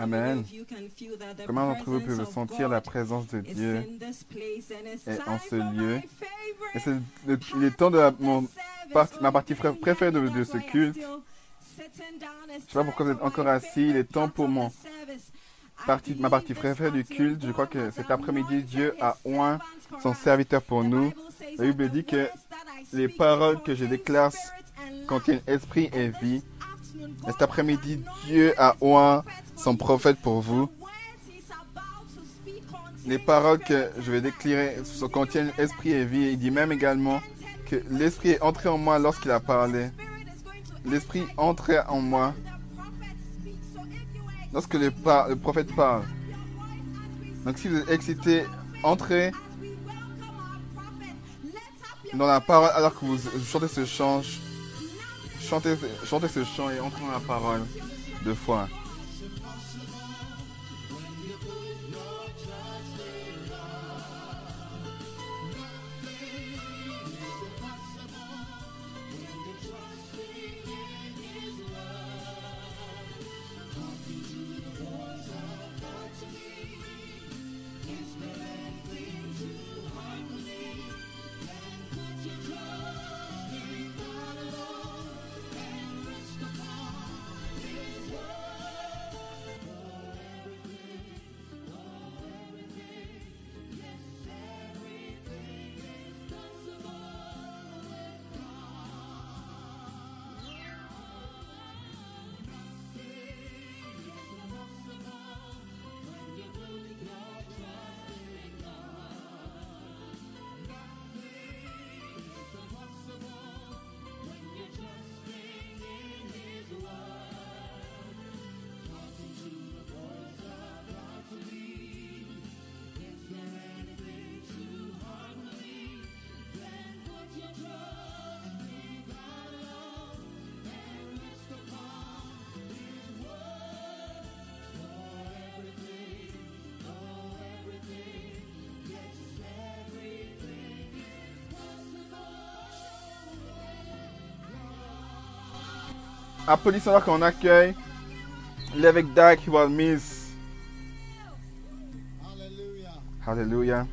Amen. Comment d'entre vous peuvent sentir la présence de Dieu est en ce lieu? Et c'est le, il est temps de la- mon ma partie préférée de, de ce culte. Je sais pas pourquoi vous êtes encore assis. Il est temps pour mon partie, ma partie préférée du culte. Je crois que cet après-midi, Dieu a oint son serviteur pour nous. La Bible dit que les paroles que je déclare contiennent esprit et vie. Et cet après-midi, Dieu a oint son prophète pour vous. Les paroles que je vais déclarer contiennent esprit et vie. Il dit même également que l'esprit est entré en moi lorsqu'il a parlé. L'esprit entrait en moi lorsque le prophète parle. Donc si vous êtes excité, entrez dans la parole alors que vous chantez ce chant. Chantez, ce chant et entrez dans la parole deux fois. Applaudissons-leur qu'on accueille l'évêque Dag. Hallelujah. Alléluia.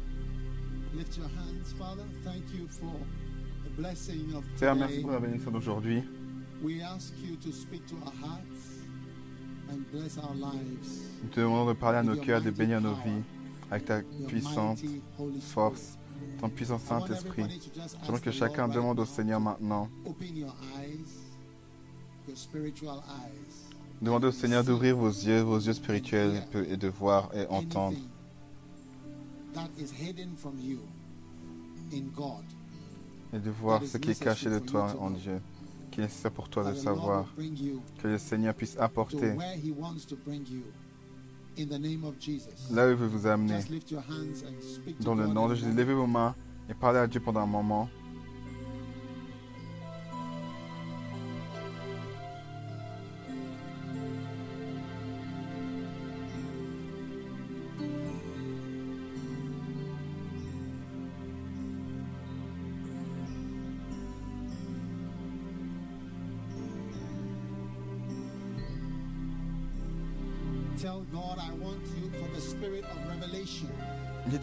Père, merci pour la bénédiction d'aujourd'hui. Nous te demandons de parler à nos cœurs, de bénir nos vies avec ta puissante force, ton puissant Saint-Esprit. J'aimerais ask que chacun demande au Seigneur maintenant, demandez au Seigneur d'ouvrir vos yeux, vos yeux spirituels et de- voir et entendre. Et de voir ce qui est caché de toi en Dieu, qui est nécessaire pour toi de savoir, que le Seigneur puisse apporter where He wants to bring you. In the name of Jesus. là où il veut vous amener. Dans le nom de Jésus, levez vos mains et parlez à Dieu pendant un moment.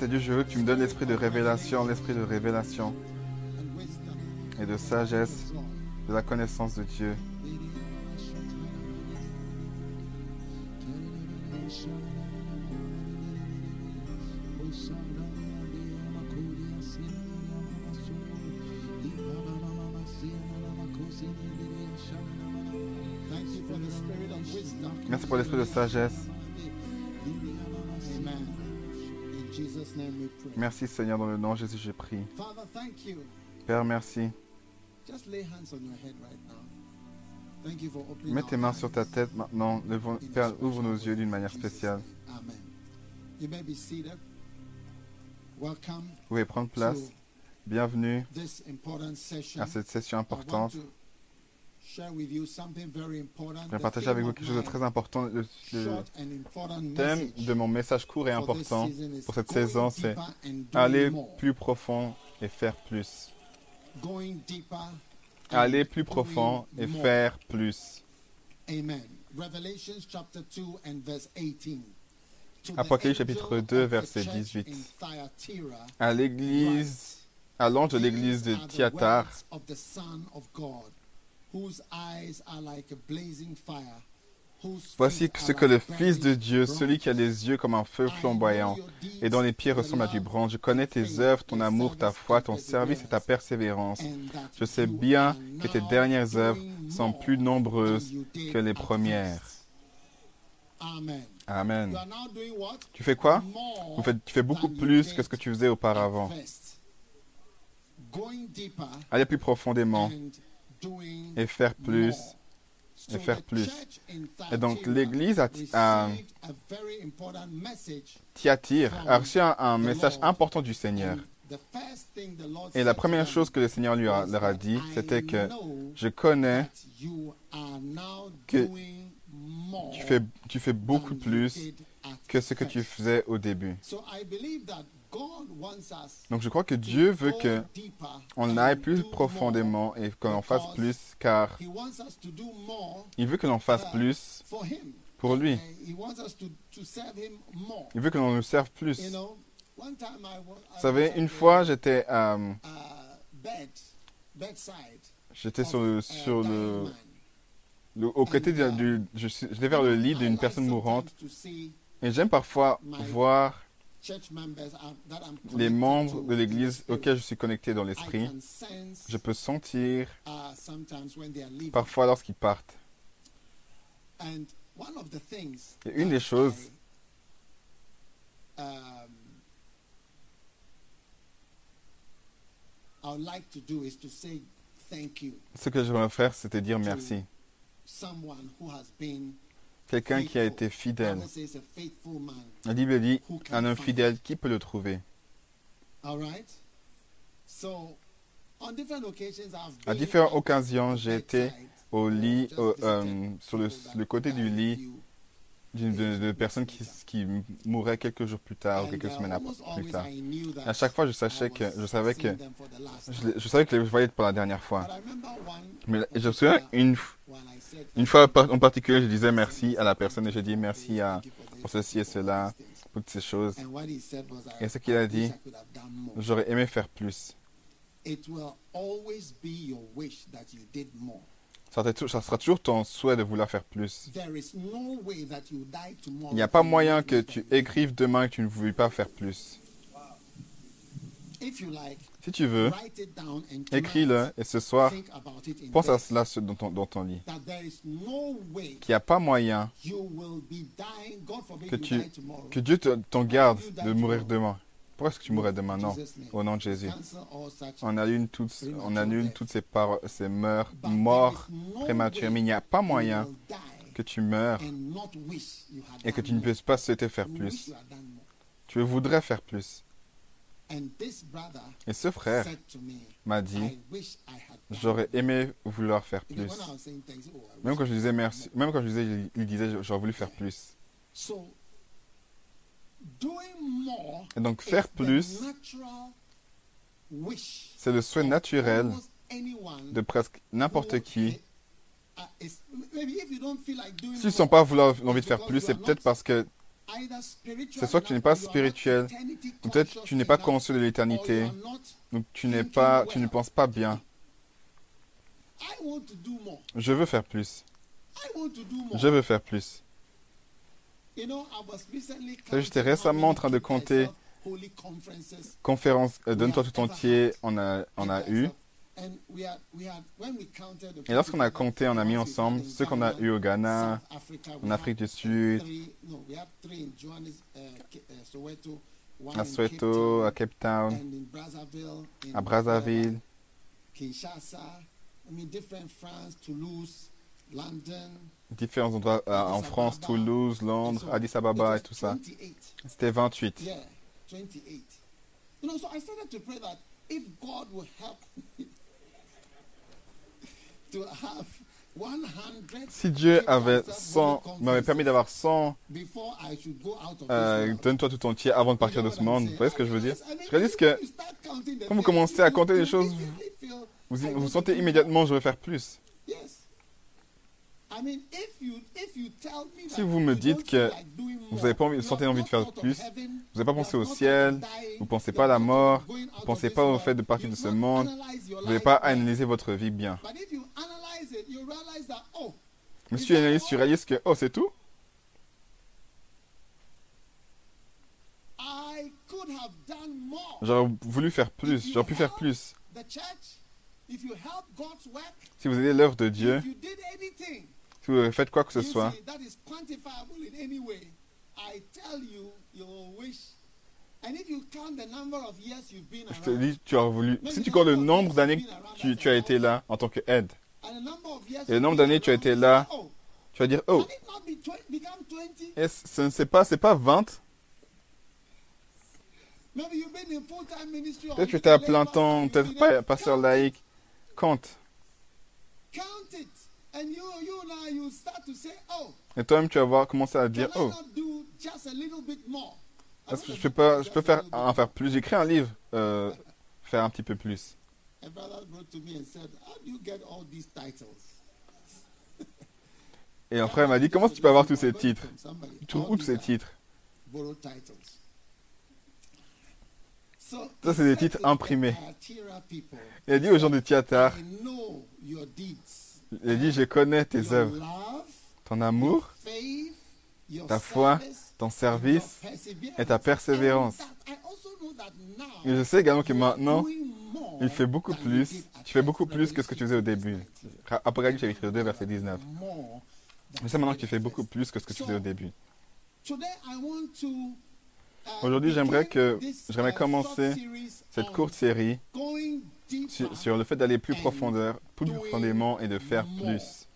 À Dieu, je veux que tu me donnes l'esprit de révélation, l'esprit de révélation et de sagesse, de la connaissance de Dieu. Merci pour l'esprit de sagesse. Merci Seigneur, dans le nom de Jésus, je prie. Père, merci. Mets tes mains sur ta tête maintenant. Père, ouvre nos yeux d'une manière spéciale. Vous pouvez prendre place. Bienvenue à cette session importante. Je vais partager avec vous quelque chose de très important. Le, thème de mon message court et important pour cette saison, c'est aller plus profond et faire plus. Aller plus profond et faire plus. Amen. Revelation chapter 2 and verse 18. To the Apocalypse chapitre of 2, the verset church 18. in Thyatira, À l'église, à l'ange de l'église de These voici ce que le Fils de Dieu, celui qui a les yeux comme un feu flamboyant, et dont les pieds ressemblent à du bronze. Je connais tes œuvres, ton amour, ta foi, ton service et ta persévérance. Je sais bien que tes dernières œuvres sont plus nombreuses que les premières. Amen. Tu fais quoi? More Vous faites- Tu fais beaucoup plus que ce que tu faisais auparavant. Aller plus profondément et faire plus. et faire plus. Et donc l'église a reçu un, message important du Seigneur. Et la première chose que le Seigneur lui a, leur a dit, c'était que je connais que tu fais, tu fais beaucoup plus que ce que tu faisais au début. Donc je crois que Dieu veut que on aille plus profondément et que l'on fasse plus, car He wants us to do more il veut que l'on fasse plus for him. pour lui. And he wants us to, to serve him more. Il veut que l'on nous serve plus. Vous savez, une fois j'étais euh, uh, j'étais sur le, sur au côté du, du- je j'étais vers le lit d'une personne mourante et j'aime parfois voir les membres de l'église auxquels je suis connecté dans l'esprit. Je peux sentir uh, parfois lorsqu'ils partent. And one of the things Et une des choses I, um, I would like to do is to say thank you Ce que j'aimerais faire, c'était dire merci. Quelqu'un qui a été fidèle. La Bible dit, un homme fidèle, qui peut le trouver? À différentes occasions, j'ai été au lit, au- euh, sur le, côté du lit de, de personnes qui, qui quelques jours plus tard quelques semaines ap- almost plus tard. À chaque fois, je savais que, je, savais que je voyais pour la dernière fois. Mais je me souviens une, une fois en particulier, je disais merci à la personne et je dis merci à, pour ceci et cela, things. toutes ces choses. Et ce qu'il a dit, j'aurais aimé faire plus. Ça sera, tou- ça sera toujours ton souhait de vouloir faire plus. Il n'y a pas moyen que tu écrives demain que tu ne voulais pas faire plus. Si tu veux, écris-le et ce soir, pense à cela ce- dans ton, dans ton lit. Qu'il n'y a pas moyen que, tu, que Dieu te- t'en garde de mourir demain. Pourquoi est-ce que tu mourrais demain? Non, au nom de Jésus. Such. On annule toutes, on annule toutes ces, par- ces meurs, morts prématurées. Mais il n'y a pas moyen que tu meurs et que tu ne puisses pas souhaiter faire plus. Tu voudrais faire plus. Et ce frère m'a dit, j'aurais aimé vouloir faire plus. oh, Même quand je disais merci, même quand je disais, il disait, j'aurais voulu faire plus. Et donc faire plus, c'est le souhait naturel de presque n'importe qui. S'ils ne sont pas vouloir l'envie de faire plus, c'est peut-être parce que c'est soit que tu n'es pas spirituel, ou peut-être tu n'es pas conscient de l'éternité, donc tu n'es pas, tu ne penses pas bien. Je veux faire plus. Je veux faire plus. You know, I was recently savez, j'étais récemment en train de compter thyself holy conferences. Conférence, euh, donne-toi tout entier, on a, on a eu. Et lorsqu'on a compté, on a mis ensemble ceux qu'on a eu au Ghana, en Afrique du Sud, Johannes, uh, uh, Soweto, à Cape Soweto, Town, à Cape à Brazzaville, Kinshasa, Différents endroits euh, en France. Toulouse, Londres, Addis Ababa et tout ça. 28. C'était 28. Yeah, 28. You know, so I started to pray that if God will help me to have 100 Si Dieu avait 100, m'avait permis d'avoir 100, before I should go out of euh, donne-toi tout entier avant de partir de ce monde. Vous voyez ce que je veux dire? Je réalise que quand vous commencez à compter les choses, vous, vous sentez immédiatement, je veux faire plus. Yes. I mean, if you, if you tell me Si vous me you dites que vous n'avez pas envie, sentez envie de faire plus, vous n'avez pas pensé au ciel, vous pensez you pas à la mort, vous of pensez pas au fait de partir de ce monde, vous n'avez pas analysé votre vie bien. But if you analyze it, you realize that, oh, Mais si tu analyses, tu réalises que, oh, c'est tout? I could have done more. J'aurais voulu faire plus, j'aurais pu faire plus. Si vous aidez l'œuvre de Dieu, vous faites quoi que ce soit, je te dis, tu aurais voulu. Si tu comptes le nombre d'années que tu, tu as été là en tant qu'aide, Et le nombre d'années tu as été là, tu vas dire, oh, can it not be twen- become 20? est-ce- ce n'est pas, pas 20 Maybe you've been in full-time ministry or Peut-être que tu étais à plein temps, peut-être pas pasteur laïque. Compte. Et toi-même, tu vas voir, commencer à dire, oh, not do just a little bit more? I est-ce que je peux pas, je peux faire, en faire plus? J'écris un livre, euh, faire un petit peu plus. Et un frère m'a dit, comment tu peux avoir tous ces titres? Tu trouves où tous ces titres? borrowed titles? So, Ça, c'est des titres imprimés. People, Il a dit aux gens de Thyatire, Il dit, je connais tes œuvres, ton amour, ta foi, ton service et ta persévérance. Et je sais également que maintenant, il fait beaucoup plus. Tu fais beaucoup plus que ce que tu faisais au début. Apocalypse chapitre 2, verset 19. More than Je sais maintenant que tu fais beaucoup plus que ce que tu faisais au début. Uh, Aujourd'hui, j'aimerais que- j'aimerais uh, commencer Cette courte série. Sur, sur le fait d'aller plus profondeur, plus profondément et de faire plus.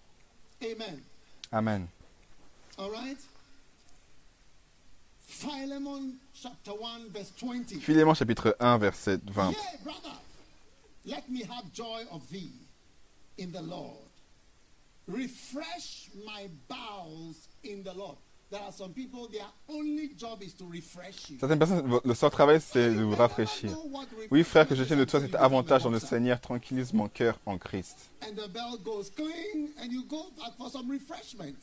Amen. Amen. All right? Philemon chapter 1 verse 20. Philémon chapitre 1, verset 20. Yeah, brother. Let me have joy of thee in the Lord. Refresh my bowels in the Lord. There are some people, their only job is to refresh you. Certaines personnes, le seul travail, c'est de vous rafraîchir. Oui, frère, que je tienne de toi cet avantage dans le Seigneur, tranquillise mon cœur en Christ. And the bell goes cling, and you go back for some refreshment.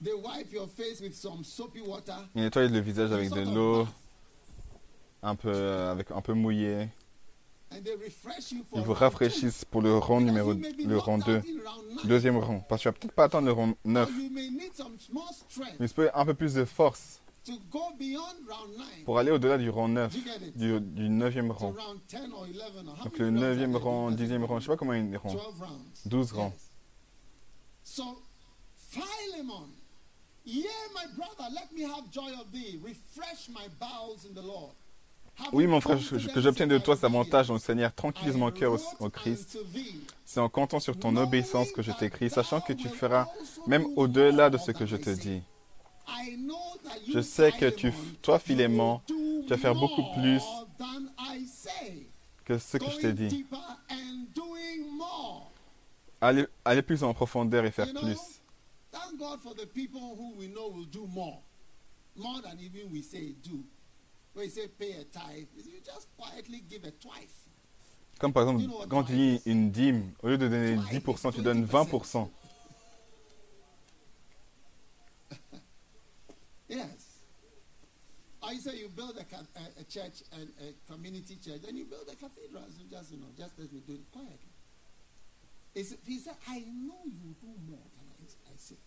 They wipe your face with some soapy water. Il nettoie le visage avec de l'eau, un peu, euh, avec un peu mouillé. Ils vous rafraîchissent pour le rang numéro, le rang knocked 2, out in round nine, deuxième rang. Parce que tu vas peut-être pas attendre le rang or 9, you may need some small strength mais il se peut un peu plus de force pour aller au-delà du rang 9, You get it? du, du 9e To rang. round 10 or 11 or how Donc le rounds 9e are there? rang, Does it 10e go? rang, je sais pas combien il y a de rangs. 12 rounds. 12 rangs. Yes. So, Philemon, yeah, my brother, let me have joy of thee. Refresh my bowels in the Lord. Oui, mon frère, que, j'obtienne de toi cet avantage dans le Seigneur, tranquillise mon cœur au, au Christ. C'est en comptant sur ton obéissance que je t'écris, sachant que tu feras même au-delà de ce que je te dis. Je sais que tu, toi, Philémon, tu vas faire beaucoup plus que ce que je t'ai dit. Aller, aller plus en profondeur et faire plus. Thank God for the people who we know will do more. More than even we say do. Comme par exemple, quand tu dis une dîme, au lieu de donner 10%, tu donnes 20%. Yes. I say you build a, ca- a, a church and a community church, then you build a cathedral. So just you know, just let me do it quietly. It's, he said, I know you do more than I, I say. I know you do more.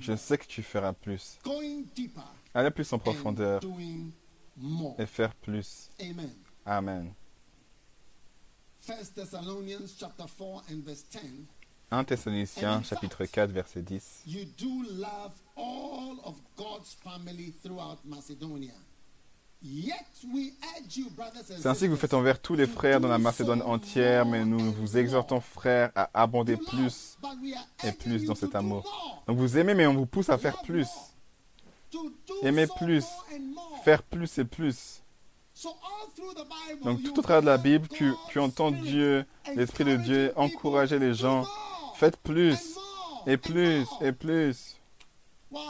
Je sais que tu feras plus. Going deeper Aller plus en profondeur et faire plus. Amen. Amen. First Thessalonians chapter 4 and verse 10. 1 Thessaloniciens chapitre 4 verset 10. C'est ainsi que vous faites envers tous les frères dans la Macédoine entière, mais nous vous exhortons, frères, à abonder plus et plus dans cet amour. Donc vous aimez, mais on vous pousse à faire plus. Aimer plus. Faire plus et plus. So all through the Bible, Donc tout au travers de la Bible, tu, entends Dieu L'Esprit de Dieu encourageait les gens. Faites plus, et plus, et plus. Wow.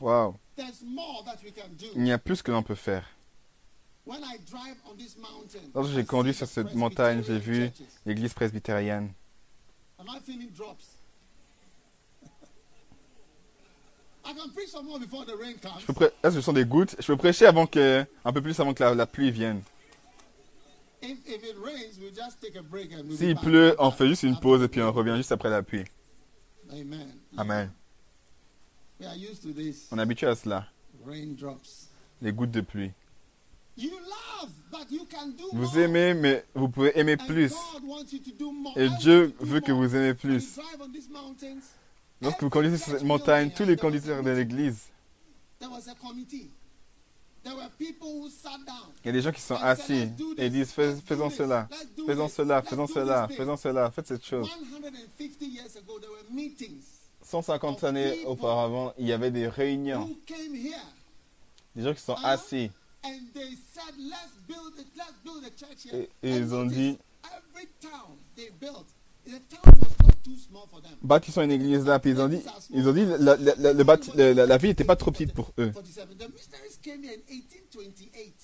Waouh. There's more that we can do. Il y a plus que l'on peut faire. Lorsque I j'ai conduit sur cette montagne, j'ai vu l'église presbytérienne. Am I feeling drops? I can preach some more before the rain comes. Je peux prê- Là, ce sont des gouttes. Je peux prêcher avant que, un peu plus avant que la, la pluie vienne. S'il pleut, on fait juste une pause et puis on revient juste après la pluie. Amen. Amen. We are used to this. On est habitué à cela. Les gouttes de pluie. Vous aimez, mais vous pouvez aimer plus. Et Dieu veut que vous aimez plus. Lorsque vous conduisez sur cette montagne, tous les conducteurs de l'église, There was a committee. There were people who sat down. il y a des gens qui sont assis "Let's do et disent Fais- faisons cela, faisons cela, faisons cela, this thing." faisons cela, faites cette chose. 150 years ago, there were meetings 150 années auparavant, il y avait des réunions, des gens qui sont assis et, ils ont dit every town they built, the town was not too small for them. Bâtissons une église là, puis ils ont dit, ils ont dit la, la, la, ville n'était pas trop petite pour eux. 47. The missionaries came here in 1828.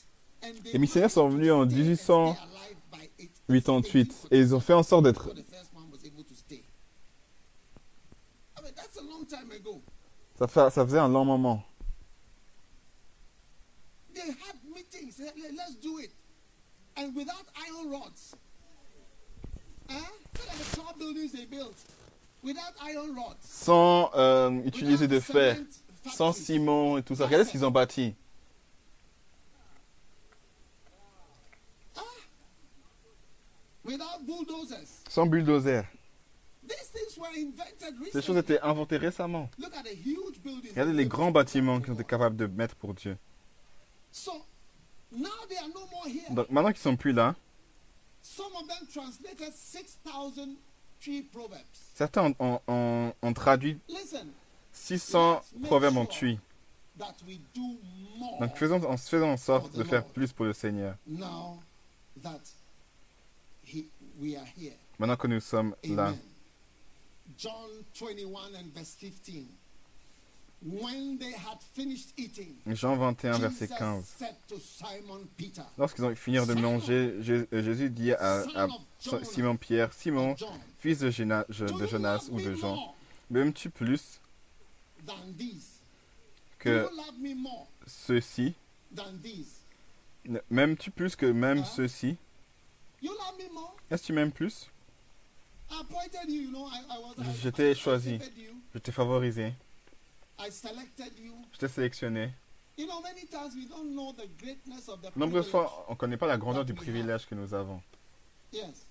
and they Les missionnaires sont venus en managed to stay and stay alive by 1888 et ils ont fait en sorte d'être. Ça, fait, ça faisait un long moment. They had meetings. They said, Let's do it. And without iron rods. Huh? Look at the tall buildings they built. Without iron rods. Sans euh, utiliser de fer, sans ciment et tout ça. Regardez ce qu'ils ont bâti. Without bulldozers. Sans bulldozer. These things were invented Ces choses recently. étaient inventées récemment. Look at the huge buildings. Regardez les grands bâtiments qu'ils ont été capables de mettre pour Dieu. Donc maintenant qu'ils sont plus là, Some of them translated 6,000 tree proverbs. certains ont, ont- ont- traduit Listen, 600 proverbes en more Donc faisons en, faisons en sorte de faire plus pour le Seigneur. now that he, we are here. Maintenant que nous sommes là. John 21 and verse 15. When they had finished eating, Jean 21, verset Jesus 15. said to Simon Peter, Lorsqu'ils ont fini de manger, euh, Jésus dit à, of Simon Pierre, Simon, John, fils de, do de Jonas ou de Jean, m'aimes-tu plus que these? M'aimes-tu plus que même Hein? more? Est-ce que tu m'aimes plus Je t'ai choisi. Je t'ai favorisé. Je t'ai sélectionné. You know, many times we don't know the greatness of the Nombreuses privilege. fois, on ne connaît pas la grandeur du privilège que nous avons. Yes.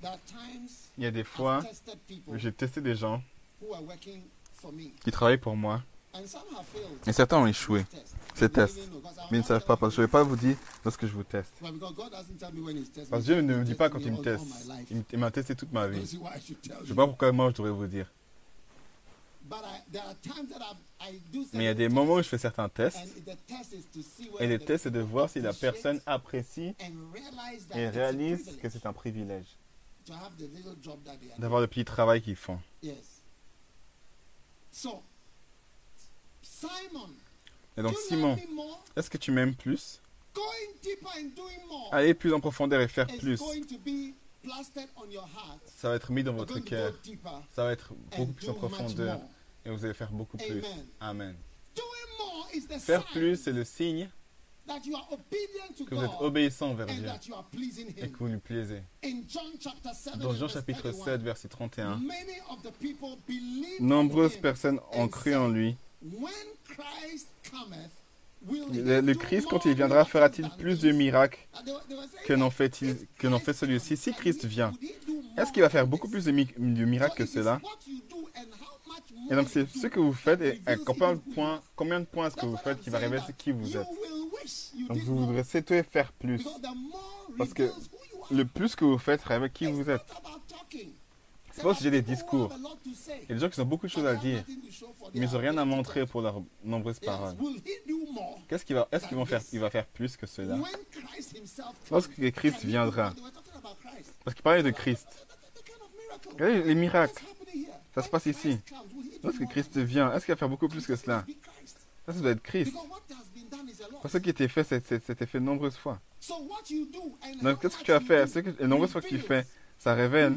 There are times Il y a des fois I've tested people où j'ai testé des gens who are working for me, qui travaillent pour moi et certains ont échoué. Test. Ces tests. Mais ils ne savent pas parce que je ne vais pas vous dire lorsque je vous teste. Parce que Dieu ne me dit pas quand il me teste. Il m'a testé toute ma vie. Je ne sais pas pourquoi moi je devrais vous dire. But I, there are times that I've- I do Mais il y a certain des moments où je fais certains tests. tests, and the test is to see Et le the test, c'est de voir si la personne apprécie and realize that et it's a réalise privilege que c'est un privilège d'avoir le petit travail qu'ils font. doing. Yes. So, Simon, Et donc, Simon, est-ce que tu m'aimes plus? Going deeper and doing more Aller plus en profondeur et faire plus, ça va être mis dans votre cœur. Ça va être beaucoup plus en profondeur et vous allez faire beaucoup plus. Amen. Faire plus, c'est le signe que vous êtes obéissant envers and Dieu et que vous lui plaisez. In John chapter 7, Dans Jean chapitre 31, 7, verset 31, many of the people believed nombreuses personnes ont cru en lui. Le, Christ, quand il viendra, fera-t-il plus de miracles que n'en Christ fait celui-ci? Si Christ vient, est-ce qu'il va faire beaucoup plus de, mi- de miracles que cela? Et donc c'est ce que vous faites et à combien de points, are. combien de points est-ce que vous faites qui va révéler qui vous êtes? Donc vous voudrez souhaiter faire plus. Parce que. Le plus que vous faites révèle qui vous êtes. C'est pas au sujet des discours. Il y a des gens qui ont beaucoup de choses à dire, mais ils n'ont rien à montrer pour leurs nombreuses paroles. Qu'est-ce qu'il va, est-ce qu'ils vont faire Il va faire plus que cela? Lorsque Christ viendra, parce qu'il parlait de Christ. Regardez les miracles. Ça se passe ici. Lorsque Christ vient, est-ce qu'il va faire beaucoup plus que cela? Ça, ça doit être Christ. Parce que ce qui a été fait, c'était fait de nombreuses fois. Donc, qu'est-ce que tu as fait? Ce que, les nombreuses fois que tu fais, ça révèle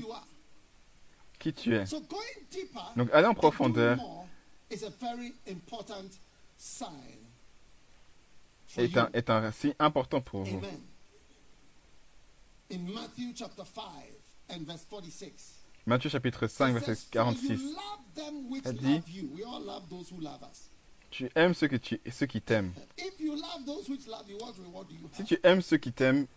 qui tu es. Donc, aller en profondeur est un, est un signe important pour vous. Matthieu chapitre 5, verset 46. Elle dit, tu aimes ceux, que tu, ceux qui t'aiment. Si tu aimes ceux qui t'aiment,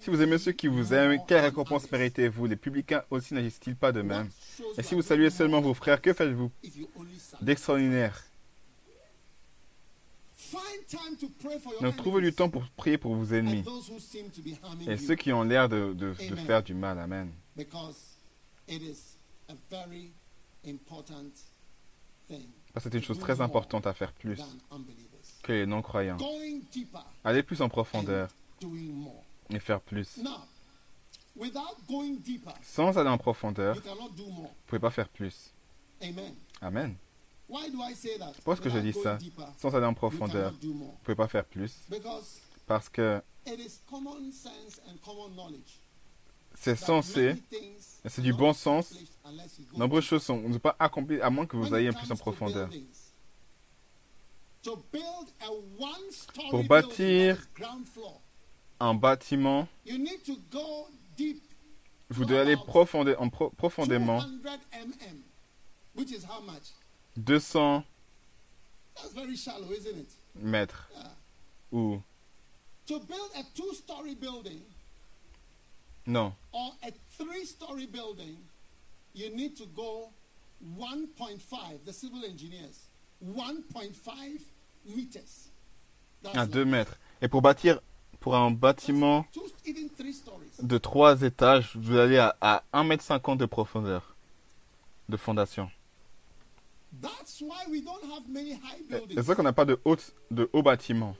si vous aimez ceux qui vous aiment, quelle récompense méritez-vous? Les publicains aussi n'agissent-ils pas de même? Et si vous saluez seulement vos frères, que faites-vous d'extraordinaire? Donc trouvez du temps pour prier pour vos ennemis. Et ceux qui ont l'air de, de, de, faire du mal. Amen. Parce que c'est une chose très importante à faire plus que les non-croyants. Aller plus en profondeur et faire plus. Sans aller en profondeur, vous ne pouvez pas faire plus. Amen. Pourquoi est-ce que je dis ça Sans aller en profondeur, vous ne pouvez pas faire plus. Parce que c'est censé, c'est du bon sens. Nombreuses choses sont, ne sont pas accomplies à moins que vous ayez plus en profondeur. Pour bâtir un bâtiment, vous devez aller profondément 200 mètres. Ou non. Or a three-story building, you need to go 1.5. The civil engineers, 1.5 meters. À 2 mètres. Et pour bâtir pour un bâtiment de 3 étages, vous allez à, à 1m50 de profondeur de fondation. C'est ça qu'on n'a pas de, haute, de hauts bâtiments.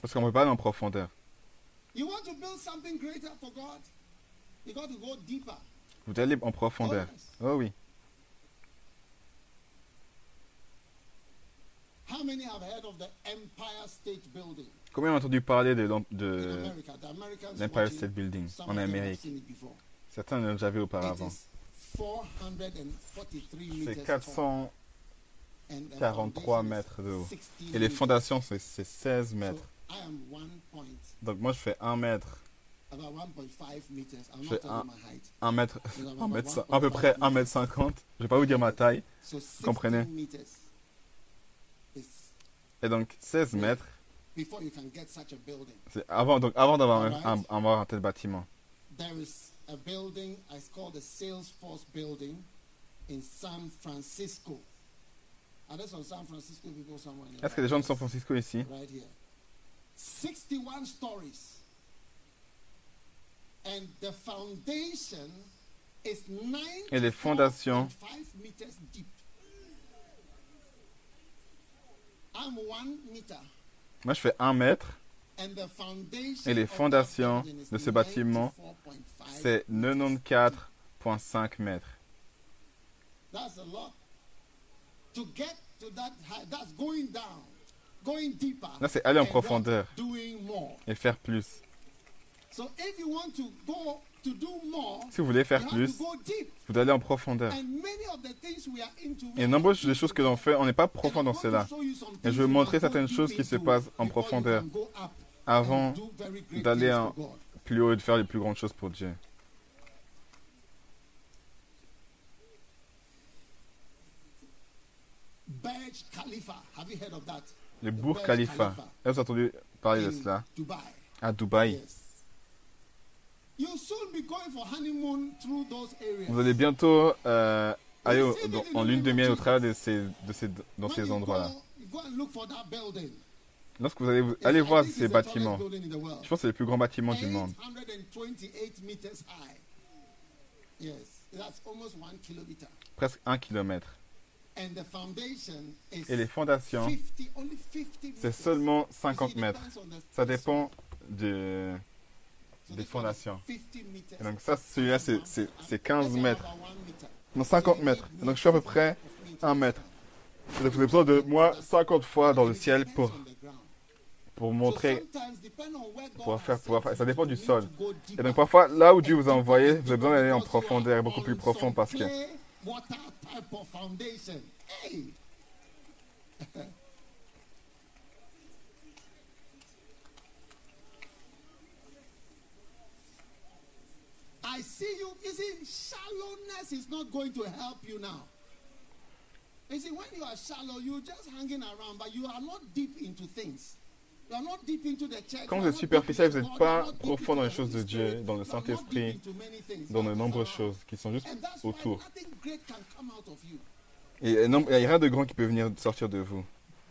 Parce qu'on ne peut pas aller en profondeur. Vous aller en profondeur. Oh oui. Combien ont entendu parler de, l'Empire State Building en Amérique Certains l'ont déjà vu auparavant. C'est 443 mètres de haut. Et les fondations, c'est 16 mètres. Donc moi, je fais 1 mètre. Je fais 1, mètre, 1 mètre, à peu près 1 mètre 50. Je vais pas vous dire ma taille. Vous comprenez? Et donc 16 mètres. C'est avant, donc avant d'avoir un, un, un tel bâtiment a building, it's called the Salesforce building in San Francisco. Are there some San Francisco people somewhere? Est-ce qu'il y a des gens de San Francisco ici? Right here. 61 stories. And the foundation is 9 Et les fondations meters deep. I'm one meter. Moi, je fais 1 mètre. Et les fondations de ce bâtiment, c'est 94,5 mètres. Là, c'est aller en profondeur et faire plus. Si vous voulez faire plus, vous devez aller en profondeur. Et nombreuses des choses que l'on fait, on n'est pas profond dans cela. Et je vais vous montrer certaines choses qui se passent en profondeur avant d'aller plus haut et de faire les plus grandes choses pour Dieu. Le Burj Khalifa. Est-ce que vous avez entendu parler de cela? À Dubaï. Vous allez bientôt euh, aller en lune de miel au travers de ces, de ces, dans ces endroits-là. Lorsque vous allez, vous- allez voir ces bâtiments. Je pense que c'est le plus grand bâtiment du monde. 828 meters high. Yes, that's almost one kilometer. Presque un kilomètre. Et les fondations, 50, only 50 c'est seulement You see, 50 it mètres. Ça dépend de, des fondations. 50 meters. Et donc ça, celui-là, c'est- c'est c'est 15 Let's say mètres. Non, 50 mètres. Donc je suis à peu près un mètre. Et donc avez besoin de moi 50 fois dans le ciel pour, pour montrer pour faire- pouvoir faire- ça dépend du sol. Et donc parfois, là où Dieu vous a envoyé, vous avez besoin d'aller en profondeur, beaucoup plus profond parce que I see you. You see, shallowness is not going to help you now. You see, when you are shallow, you're just hanging around, but you are not deep into things. You are not deep into the church. quand vous êtes superficiel, vous n'êtes pas profond dans les choses de Dieu, dans le Saint-Esprit, dans de nombreuses choses qui sont juste autour. Et il n'y a rien de grand qui peut venir sortir de vous.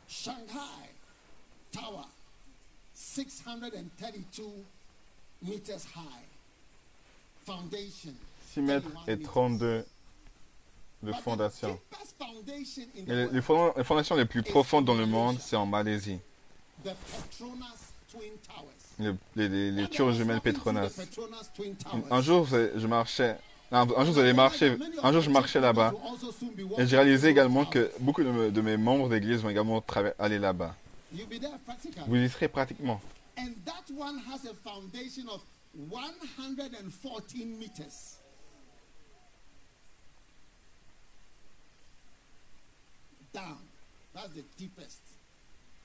Shanghai Tower, 632 meters high. Foundation. 6 mètres 31 et meters. 32 de fondation. les, fondations les plus profondes dans le monde, c'est en Malaisie. Les, les, tours jumelles Petronas. Un jour, je marchais. Un, jour, vous allez marcher. Un jour, je marchais là-bas. Et j'ai réalisé également que beaucoup de, de mes membres d'église vont également aller là-bas. Vous y serez pratiquement. And that one has a foundation of 114 meters. Down. That's the deepest.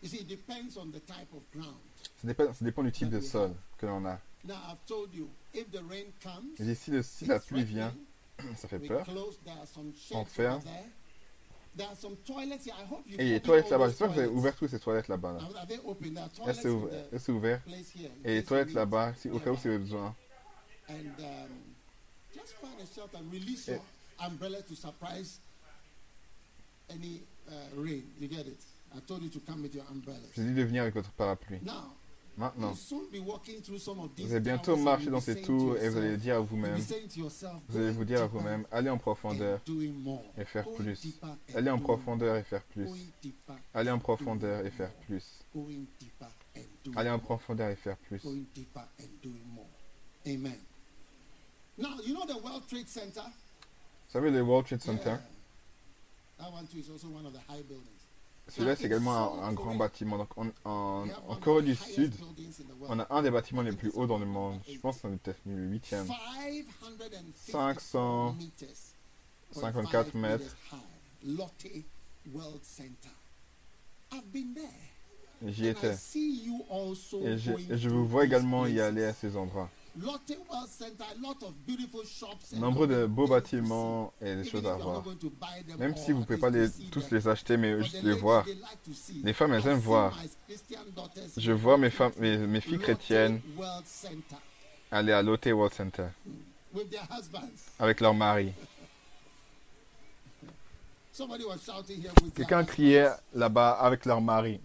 You see, it depends on the type of ground. Ça dépend, ça dépend du type de sol que l'on a. Now, I've told you, if the rain comes, Et si, le- si la pluie vient, ça fait peur. On ferme. Et les opened toilettes là-bas, j'espère que vous avez ouvert toutes ces toilettes là-bas. Là. Are are they open? There are Est-ce toilets que c'est in ouvert, the Est-ce que c'est ouvert? place here. in Et les toilettes là-bas, si, au cas où vous avez besoin. Um, umbrella to surprise any uh, rain. You get it? I told you to come with your umbrellas. J'ai dit de venir avec votre parapluie. Now, Maintenant, vous allez bientôt marcher dans ces tours to et vous allez dire à vous-même, vous allez "Going vous dire à vous-même, allez en profondeur et faire plus. Allez en profondeur et faire plus. Allez en profondeur et faire plus. Allez en profondeur et faire plus. Amen. Now, you know the World Trade Center? Vous savez, le World Trade Center, Yeah. That one too is also one of the high buildings. Celui-là c'est également un, grand bâtiment. Donc en, Corée du Sud, on a un des bâtiments les plus hauts dans le monde. Je pense que c'est peut-être le huitième. 554 meters. 54 point five mètres. J'y étais. Et je, vous vois également y aller à ces endroits. Nombreux de beaux bâtiments et des choses à voir. Même si vous ne pouvez pas les, tous les acheter, mais juste les voir. Les femmes, elles aiment voir. my Christian daughters Je vois mes, femmes, mes, mes filles chrétiennes aller à Lotte World Center with their husbands. avec leur mari. Quelqu'un criait là-bas avec leur mari.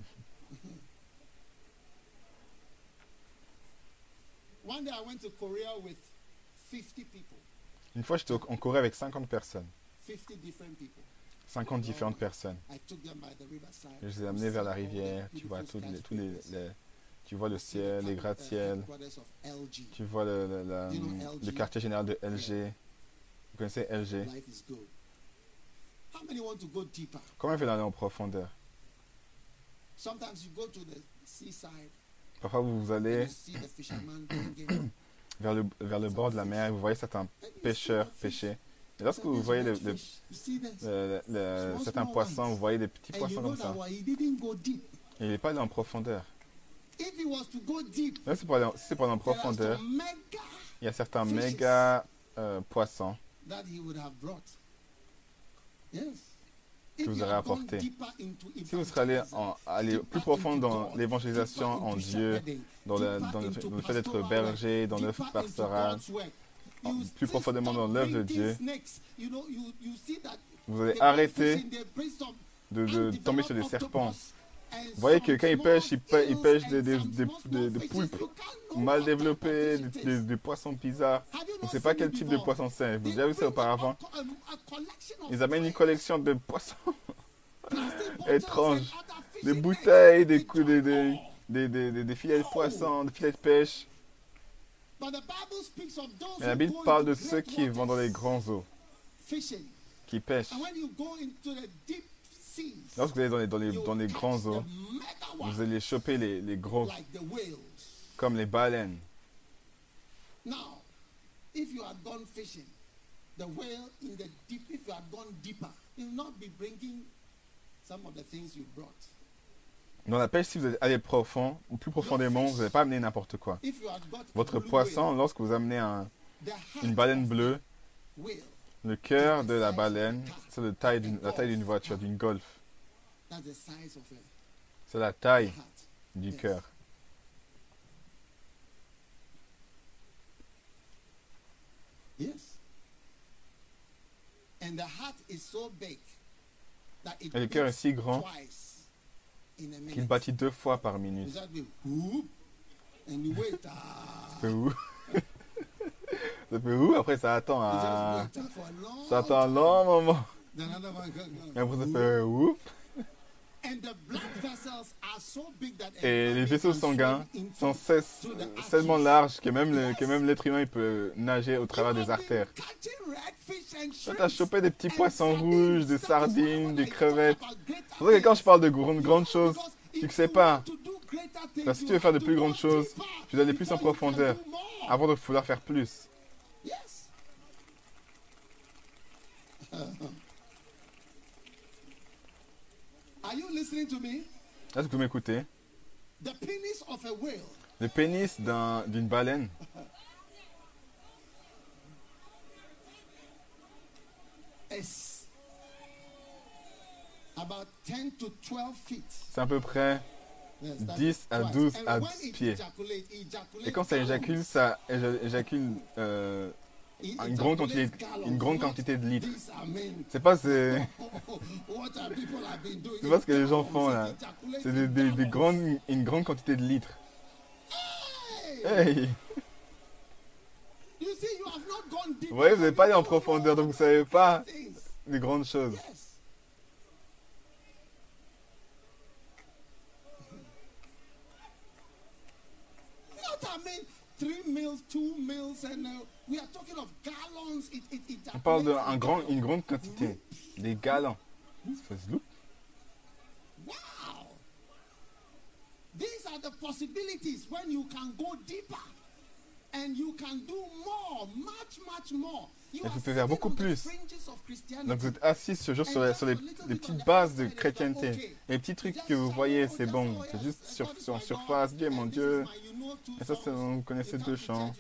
One day I went to Korea with 50 people, Une fois, j'étais en Corée avec 50 personnes. 50 different people. 50 différentes personnes. I took them by the riverside. Je les ai amenés vers la rivière. Tu vois, tous les, tous les, les- tu vois le ciel, les gratte-ciel. Headquarters of LG. Tu vois le, le- la- quartier général de LG. Vous connaissez LG Life is good. How many want to go deeper? Comment veut aller en profondeur? Parfois, vous allez vers le, vers le bord de la mer et vous voyez certains pêcheurs pêcher. Et lorsque vous voyez le- le- le- le- certains poissons, vous voyez des petits poissons comme ça. il n'est pas allé en profondeur. En- si c'est pour aller en profondeur. Il y a certains méga euh, poissons that he would have brought. Yes. Que vous aurez apporté. Si vous serez allé, en- plus profond dans l'évangélisation en Dieu, dans le, fait d'être berger, dans l'œuvre pastorale, plus profondément dans l'œuvre de Dieu, vous allez arrêter de tomber sur des serpents. Vous voyez que quand ils pêchent, ils, pê- ils pêchent des, poulpes mal développées, des, poissons bizarres. On ne sait pas quel type de poisson c'est. Vous avez vu ça auparavant? Ils amènent une collection de poissons étranges. Des bouteilles, des- des filets de poissons, des filets de pêche. Mais la Bible parle de ceux qui vont dans les grands eaux, qui pêchent. Lorsque vous allez dans les, dans les, dans les grands eaux, vous allez choper les, les gros, comme les baleines. Now, if you had gone fishing, the whale in the deep, if you had gone deeper, you'll not be bringing some of the things you brought. Dans la pêche, si vous allez profond, ou plus profondément, vous n'allez pas amener n'importe quoi. Votre poisson, lorsque vous amenez un- une baleine bleue, le cœur de la baleine, c'est la taille d'une voiture, d'une Golf. C'est la taille du cœur. Yes. And the heart is so big that it Et le cœur est si grand qu'il battit deux fois par minute. Is ah. Ça fait où Après, ça attend à... Ça attend un long moment. Et après, ça fait a Et les vaisseaux sanguins sont cesse- tellement larges que même le- que même l'être humain il peut nager au travers des artères. Toi, t'as chopé des petits poissons rouges, des sardines, des crevettes. C'est pour ça que quand je parle de grandes, grandes choses, tu ne sais pas. Parce que si tu veux faire de plus grandes choses, tu dois aller plus en profondeur avant de vouloir faire plus. Yes. Are you listening to me? Est-ce que vous m'écoutez? The penis of a whale Le pénis d'un- d'une baleine, is about 10 to 12 feet. c'est à peu près Yes, that 10 is à twice. 12 And à when 10 it pieds. Et quand ça éjacule, ça éjacule euh, It une grande quantité, une grande quantité de litres. C'est pas doing? c'est pas ce que les gens font là. C'est des, des- des grandes, une grande quantité de litres. Hey! Vous voyez, vous n'êtes pas allé en profondeur, donc vous savez pas les grandes choses. Not I mean three meals, two meals, and uh, we are talking of gallons. It, it, it On parle d'une grand, une grande quantité. Des gallons. Wow. These are the possibilities when you can go deeper Et vous pouvez faire beaucoup plus. Donc vous êtes assis sur, juste sur, les, sur les, les petites bases de chrétienté. Les petits trucs que vous voyez, c'est bon. C'est juste sur, en surface. Dieu mon Dieu. Et ça, c'est- vous connaissez deux chants.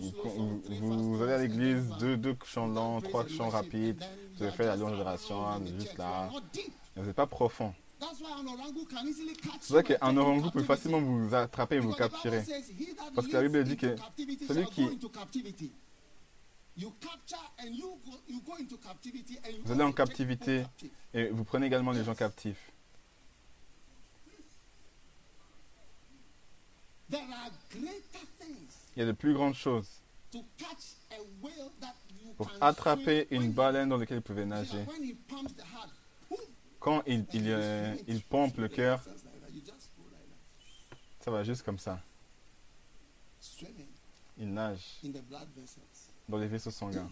Vous, vous, vous allez à l'église, deux, deux chants lents, trois chants rapides. Vous avez fait la longue génération, juste là. Vous n'êtes pas profond. C'est vrai qu'un orangout peut facilement vous attraper et vous capturer. Parce que la Bible dit que celui qui- Vous allez en captivité et vous prenez également les gens captifs. Il y a de plus grandes choses. Pour attraper une baleine dans laquelle vous pouvez nager. when he pumps the heart, whoop, Quand il, euh, il pompe le cœur, ça va juste comme ça. Il nage dans les vaisseaux sanguins.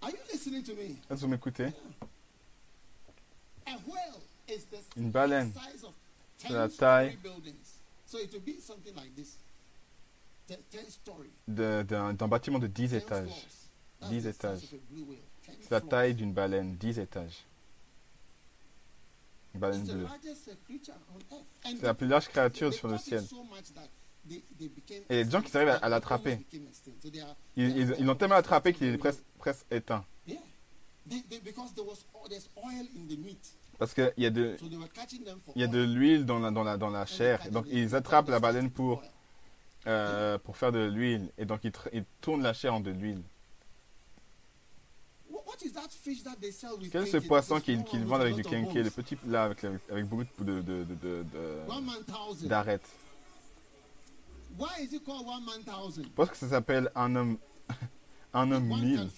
Est-ce que vous m'écoutez? Une baleine. C'est la 10 taille. story buildings. So it will be something like this. 10 story. de- d'un bâtiment de 10 10 étages. floors. That's 10 the size étages. of a blue whale. 10 C'est la taille d'une baleine, 10 étages. Baleine bleue. uh, C'est la plus large créature sur le ciel. Et des gens qui arrivent à- l'attraper. Ils ils- ils l'ont tellement attrapé qu'il est presque, presque éteint. Yeah. They- they- because there was o- there's oil in the meat. Parce qu'il y a de, il y a de l'huile dans la, dans, la, dans la chair. Et donc ils attrapent la baleine pour, euh, pour faire de l'huile. Et donc ils, ils tournent la chair en de l'huile. Quel est ce poisson qu'ils vendent avec du kenké, le petit là avec, avec beaucoup de, de, de, d'arêtes Why is it called one man thousand? Parce que ça s'appelle un homme, un homme mille.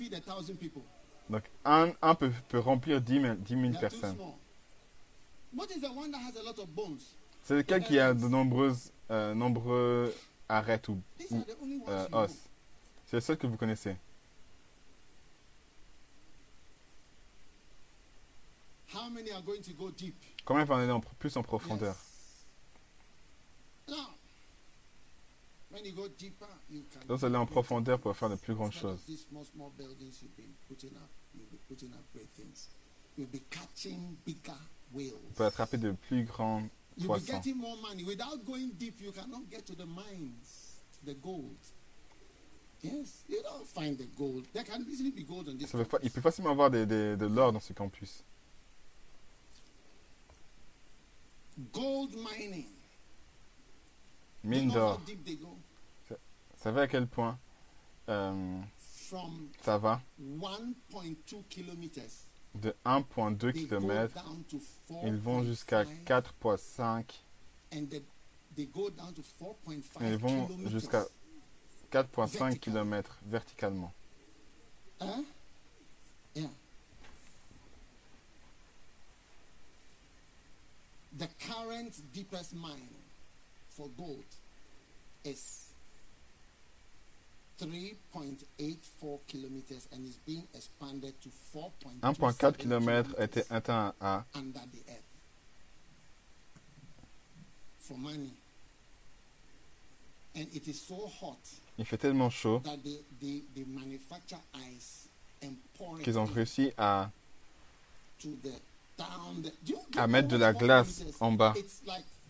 Donc un, un peut, peut remplir 10 000, 10 000 They are too personnes. small. What is the one that has a lot of bones? C'est lequel qui a de nombreuses, euh, nombreux arêtes ou, ou euh, os. C'est le seul que vous connaissez. How many are going to go deep? Combien va aller en, plus en profondeur? Donc aller en profondeur pour faire de plus grandes choses. On peut attraper de plus grands poissons. Ça peut il peut facilement avoir de l'or dans ce campus. Gold mining. Mine d'or. Vous savez à quel point euh, From ça va? 1.2 kilometers. De 1,2 They go km, down to ils vont jusqu'à 4.5 4,5 and they, they go down to 4.5 Ils vont kilometers. jusqu'à 4,5 Vertical. km verticalement. Huh? Yeah. The current deepest mine for gold is 3.84 kilometers and is being expanded to 1,4 4.4 km a été atteint à under the earth for money. And it is so hot Il fait tellement chaud that they, they, they manufacture ice and pour it qu'ils ont réussi à, to the à mettre de la glace en bas.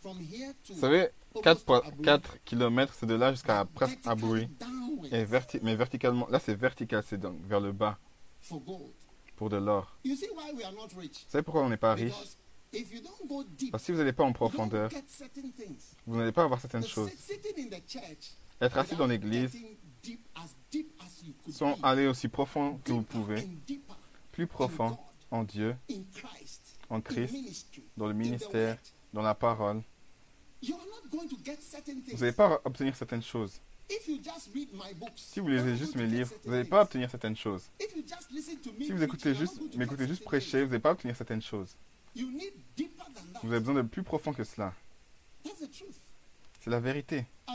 Vous savez, almost to 4, Abu. 4 km, c'est de là jusqu'à presque downwards Et mais verticalement, là c'est vertical, c'est donc vers le bas pour de l'or. Vous savez pourquoi on n'est pas riche? Parce que si vous n'allez pas en profondeur, vous n'allez pas avoir certaines choses. Être assis dans l'église, sans aller aussi profond que vous pouvez, plus profond en Dieu, en Christ, dans le ministère, dans la parole. Vous n'allez pas obtenir certaines choses. Si vous lisez juste mes livres, vous n'allez pas obtenir certaines choses. Si vous écoutez juste, m'écoutez juste prêcher, vous n'allez pas obtenir certaines choses. Vous avez besoin de plus profond que cela. C'est la vérité. Je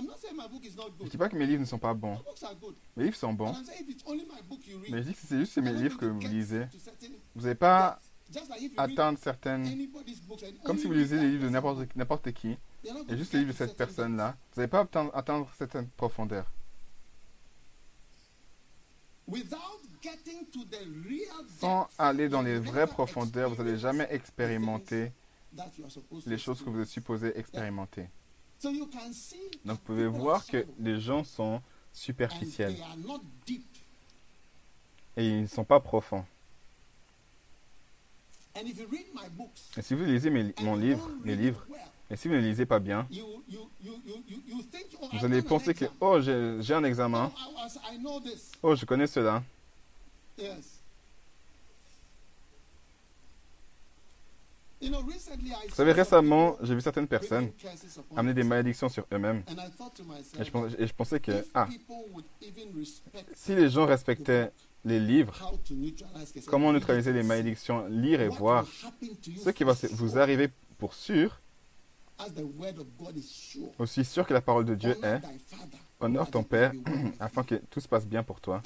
ne dis pas que mes livres ne sont pas bons. Mes livres sont bons. Mais je dis que si c'est juste mes livres que vous lisez. Vous n'allez pas atteindre certaines... Comme si vous lisez les livres de n'importe qui, et juste les livres de cette personne-là, vous n'allez pas atteindre, atteindre certaines profondeurs. depths. Without getting to the real Sans aller dans les vraies profondeurs, vous n'allez jamais expérimenter les choses que vous êtes supposé expérimenter. So you can see Donc vous pouvez voir que les gens sont superficiels et ils ne sont pas profonds. And if you read my books, Et si vous lisez mes- mon livre, mes livres, et si vous ne lisez pas bien, oh, vous allez penser que, oh, j'ai un examen, Oh, oh, je connais cela. Vous savez, récemment, j'ai vu certaines personnes amener des malédictions sur eux-mêmes. And I thought to myself, Et je, pensais, et je pensais que, ah, si les gens respectaient les livres, comment neutraliser les malédictions, lire et voir ce qui va vous arriver pour sûr, aussi sûr que la parole de Dieu est, honore ton Père, afin que tout se passe bien pour toi,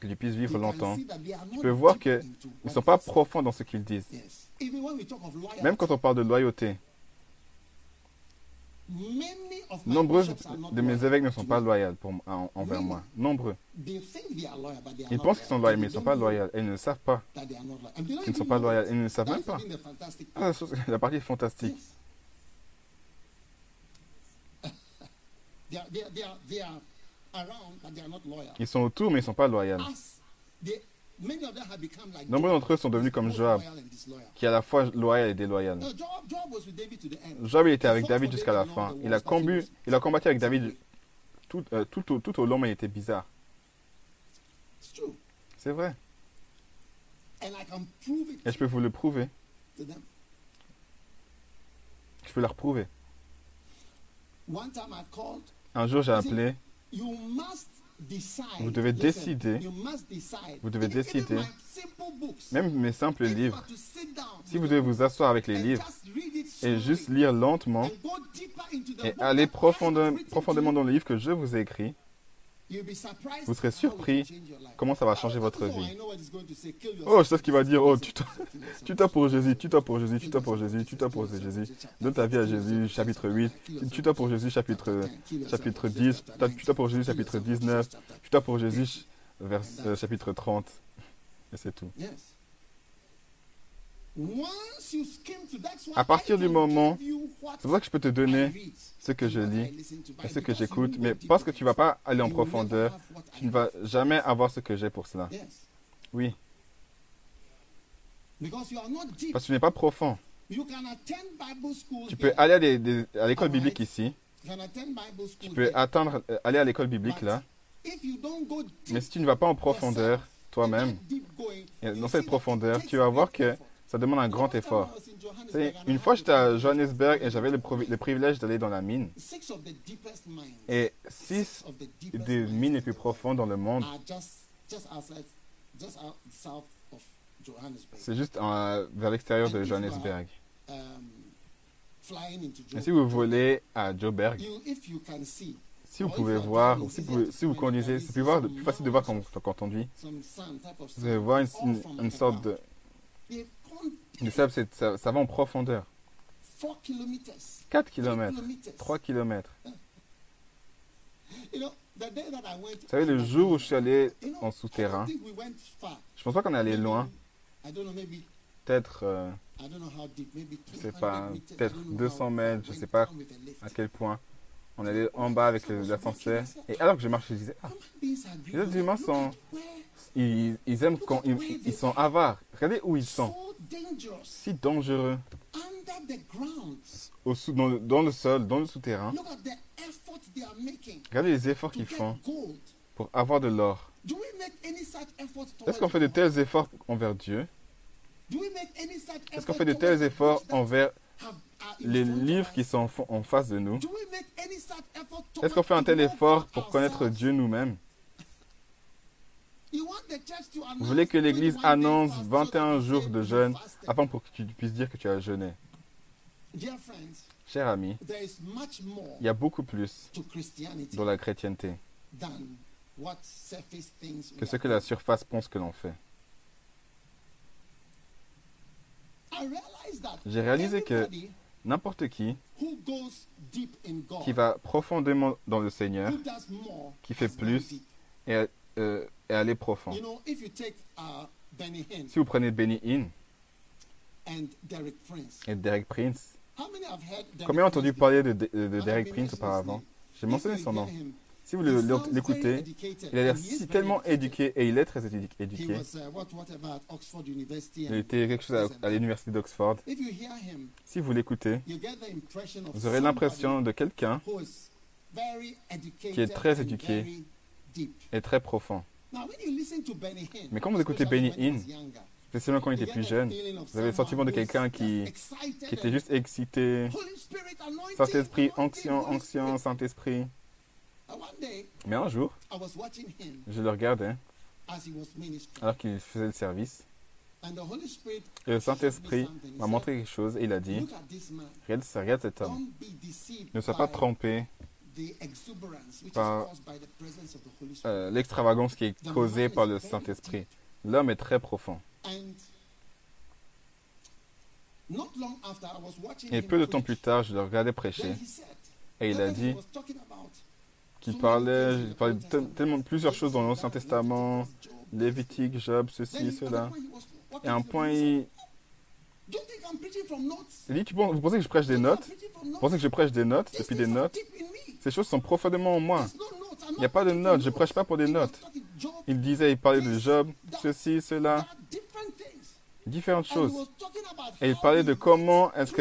que tu puisses vivre longtemps. Tu peux voir qu'ils ne sont pas profonds dans ce qu'ils disent. Même quand on parle de loyauté, nombreux de mes loyal évêques ne sont pas loyaux envers moi. Nombreux. They think they are loyal, but they are Ils not pensent qu'ils sont loyaux, mais ils ne sont pas loyaux. Ils ne le savent pas qu'ils ne sont pas loyaux. Ils ne le savent même pas. Ah, la, partie est fantastique. Ils sont autour, mais ils ne sont pas loyaux. As they, many of them have become like Nombreux Joab, d'entre eux sont devenus comme Joab, qui est à la fois loyal et déloyal. Joab, il était avec David jusqu'à la fin. Il a, combu, il a combattu avec David tout, euh, tout, au- tout au long, mais il était bizarre. It's true. C'est vrai. Et je peux vous le prouver. Je peux leur prouver. One time I called, Un jour, j'ai appelé. Vous devez décider. Vous devez décider. Même mes simples livres. Si vous devez vous asseoir avec les livres et juste lire lentement et aller profondément, dans le livre que je vous ai écrit, vous serez surpris comment ça va changer Oh, votre vie. Oh, je sais ce qu'il va dire. Oh, yourself. Tue-toi pour Jésus, tue-toi pour Jésus, tue-toi pour Jésus, tue-toi pour Jésus. Donne ta vie à Jésus, chapitre 8. Tue-toi pour Jésus, chapitre, chapitre 10. Tue-toi pour Jésus, chapitre 19. Tue-toi pour Jésus, vers, euh, chapitre 30. Et c'est tout. Yes. Once you skim to that's why À partir du moment- C'est pour ça que je peux te donner ce que je lis et ce que j'écoute, mais parce que tu vas pas aller en profondeur, tu ne vas jamais avoir ce que j'ai pour cela. Oui, parce que tu n'es pas profond. Tu peux aller à, des- des- à l'école biblique ici, tu peux attendre, euh, aller à l'école biblique là, mais si tu ne vas pas en profondeur toi-même, dans cette profondeur, tu vas voir que. Ça demande un grand effort. Une fois j'étais à Johannesburg et j'avais le, privilège d'aller dans la mine. Et Six des mines les plus profondes dans le monde, c'est juste en- vers l'extérieur de Johannesburg. Um, Et si vous volez à Joburg, si vous pouvez voir, ou si vous, si vous conduisez, c'est plus, facile de voir quand, quand on conduit. Vous allez voir une, sorte de... Le sable, ça, ça va en profondeur. 4 kilometers. 4 three km, kilometers. 3 km. Vous savez, le jour où je suis allé en souterrain, je pense pas qu'on est allé loin. I don't know, maybe Peut-être euh, Je sais 200 pas, peut-être don't know 200 how mètres, je sais pas à quel point. On allait en bas avec le- l'ascenseur. Et alors que je marchais, je disais, ah, les humains sont... Ils, ils aiment quand... Ils, sont avares. Regardez où ils sont. Si dangereux. Au sous, dans, le, sol, dans le souterrain. Regardez les efforts qu'ils font pour avoir de l'or. Est-ce qu'on fait de tels efforts envers Dieu? Est-ce qu'on fait de tels efforts envers les livres qui sont en face de nous Do we make any such effort Est-ce qu'on fait un tel effort pour connaître? Dieu nous-mêmes? Vous voulez que l'Église 21 days annonce fast so 21 that jours de jeûne afin pour que tu puisses dire que tu as jeûné Dear friends, Cher ami, there is much more il y a beaucoup plus dans la chrétienté que ce que la surface pense que l'on fait. J'ai réalisé que n'importe qui qui va profondément dans le Seigneur qui fait plus, euh, est allé profond. Uh, Si vous prenez Benny Hinn et Derek Prince, combien ont entendu parler de, de- de before? Derek Prince auparavant? J'ai mentionné son nom. Si vous l'écoutez, il a l'air si tellement éduqué et il est très éduqué. uh. Il était quelque chose à, à l'université d'Oxford. Si vous l'écoutez, vous aurez l'impression de quelqu'un qui est très éduqué. et très profond. Now, when you listen to Benny Hinn, Mais quand vous écoutez Benny Hinn, Spécialement quand il était plus jeune, vous avez le sentiment de quelqu'un qui, était juste excité. Saint-Esprit, ancien, Spirit. Saint-Esprit. Mais un jour, je le regardais alors qu'il faisait le service. Et le Saint-Esprit m'a montré quelque chose et il a dit. Regarde, regarde cet homme. Ne sois pas trompé par, euh, l'extravagance qui est causée par le Saint-Esprit. L'homme est très profond. Et peu de temps plus tard, je le regardais prêcher et il a dit many parlait, il parlait Old de tellement plusieurs choses dans l'Ancien Testament, Lévitique, Job, ceci, cela. Et un point, il, dit Vous pensez que je prêche des notes? Vous pensez que je prêche des notes depuis des notes? Ces choses sont profondément en moi. Il n'y a pas de notes, je prêche pas pour des notes. Il disait, il parlait de Job, ceci, cela, différentes choses. Et il parlait de comment est-ce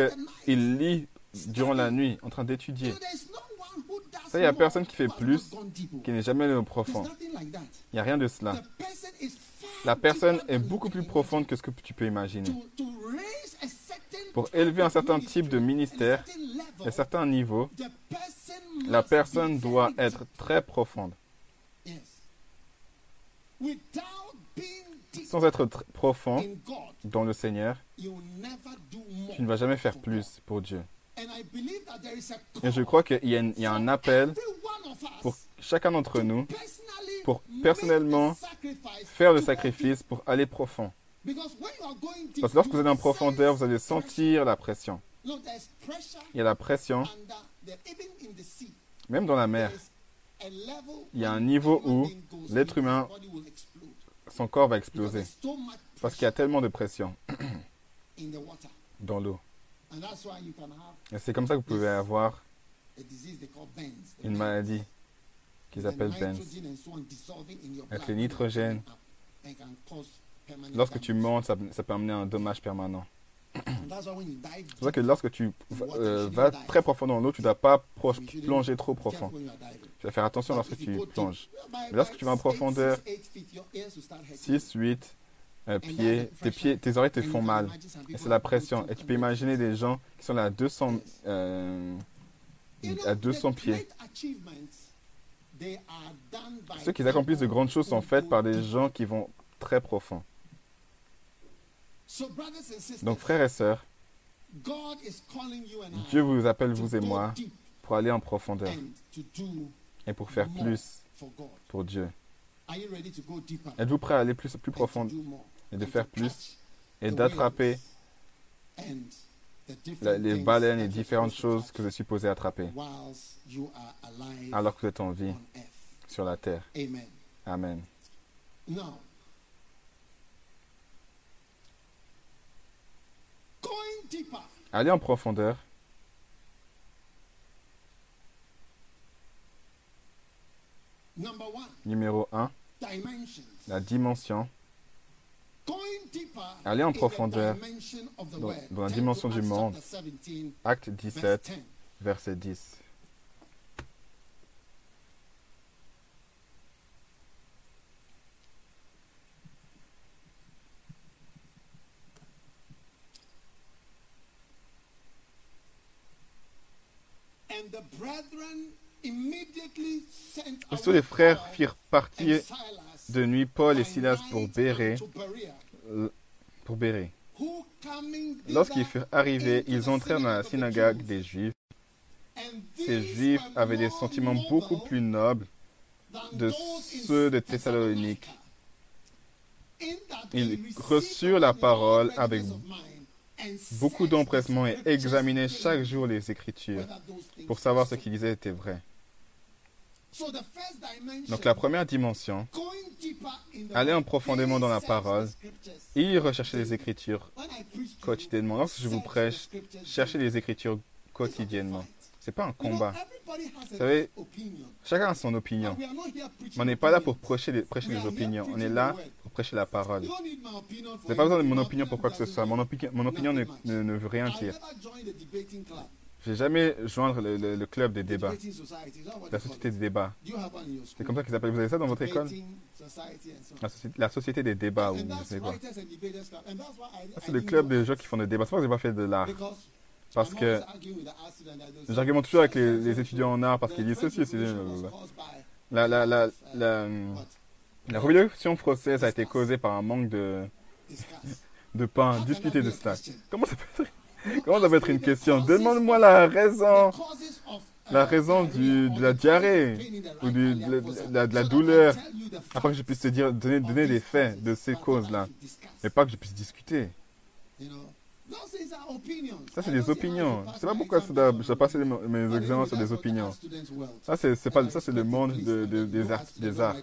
qu'il lit durant la nuit, en train d'étudier. Ça, il y a personne qui fait plus qui n'est jamais profond. Il n'y a rien de cela. La personne est beaucoup plus profonde que ce que tu peux imaginer. Pour élever un certain type de ministère, un certain niveau, la personne doit être très profonde. Sans être tr- profond dans le Seigneur, tu ne vas jamais faire plus pour Dieu. Et je crois qu'il y, y a un appel pour chacun d'entre nous pour personnellement faire le sacrifice pour aller profond. Parce que lorsque vous allez en profondeur, vous allez sentir la pression. Il y a la pression, même dans la mer. Il y a un niveau où l'être humain, son corps va exploser. Parce qu'il y a tellement de pression dans l'eau. Et c'est comme ça que vous pouvez avoir une maladie qu'ils appellent Benz. Avec le nitrogène, lorsque tu montes, ça, ça peut amener un dommage permanent. C'est ça que lorsque tu euh, vas très profond dans l'eau, tu ne dois pas plonger trop profond. Tu vas faire attention lorsque tu plonges. Mais lorsque tu vas en profondeur, 6, 8 euh, pieds, tes pieds, tes oreilles te font mal. Et c'est la pression. Et tu peux imaginer des gens qui sont là à 200, euh, à 200 pieds. Ceux qui accomplissent de grandes choses sont faites par des gens qui vont très profond. Donc, frères et sœurs, Dieu vous appelle, vous et moi, pour aller en profondeur et pour faire plus pour Dieu. Êtes-vous prêt à aller plus, plus profond et de faire plus et d'attraper les baleines et différentes choses que je suis supposé attraper alors que vous êtes en vie sur la terre. Amen. Aller en profondeur, number one, numéro 1, dimensions. La dimension. Aller en profondeur dans- dans la dimension du monde. chapter 17, Acte verse 17, 10. verset 10. And the brethren tous les frères firent partir de nuit Paul et Silas pour euh, pour thither Lorsqu'ils furent arrivés, ils entrèrent dans la synagogue des Juifs. Ces Juifs avaient des sentiments beaucoup plus nobles de ceux de Thessalonique. Ils reçurent la parole avec beaucoup d'empressement et examinaient chaque jour les Écritures pour savoir ce qu'ils disaient était vrai. So the first dimension, Donc la première dimension, aller en profondément dans la parole, et rechercher les Écritures quotidiennement. Lorsque je vous prêche, cherchez les Écritures quotidiennement. fight. C'est pas un combat. a savez. Chacun a son opinion. Mais on n'est pas là pour prêcher les, prêcher opinions. On est là pour prêcher la parole. Vous n'avez pas besoin de mon opinion pour quoi que ce soit. Mon, opi- mon opinion ne, ne- ne veut rien dire. Never joined the debating club. Je n'ai jamais joindre le, le- le club des débats, la société des débats. C'est comme ça qu'ils appellent. Vous avez ça dans votre école? La, soci- la société des débats je C'est le club des gens qui font des débats. C'est pour ça que j'ai pas fait de l'art. because Parce que j'argumente toujours avec les, étudiants en art parce the qu'ils disent French ceci, c'est Revolution was blablabla. caused by, La, la, la, uh, la, la révolution française a été causée par un manque de, de How pain. Discuter de cela. Comment ça peut être, comment ça peut être une question Demande-moi la raison. La raison du, de la diarrhée ou du- de la, de la- douleur afin que je puisse te dire, donner, donner des these faits de ces causes-là. Mais pas que je puisse discuter. Ça, c'est des opinions. Je pass sais pas pourquoi je dois passer mes, examens sur des opinions. Ça, c'est pas, ça, c'est le monde de, de- des, arts, des arts.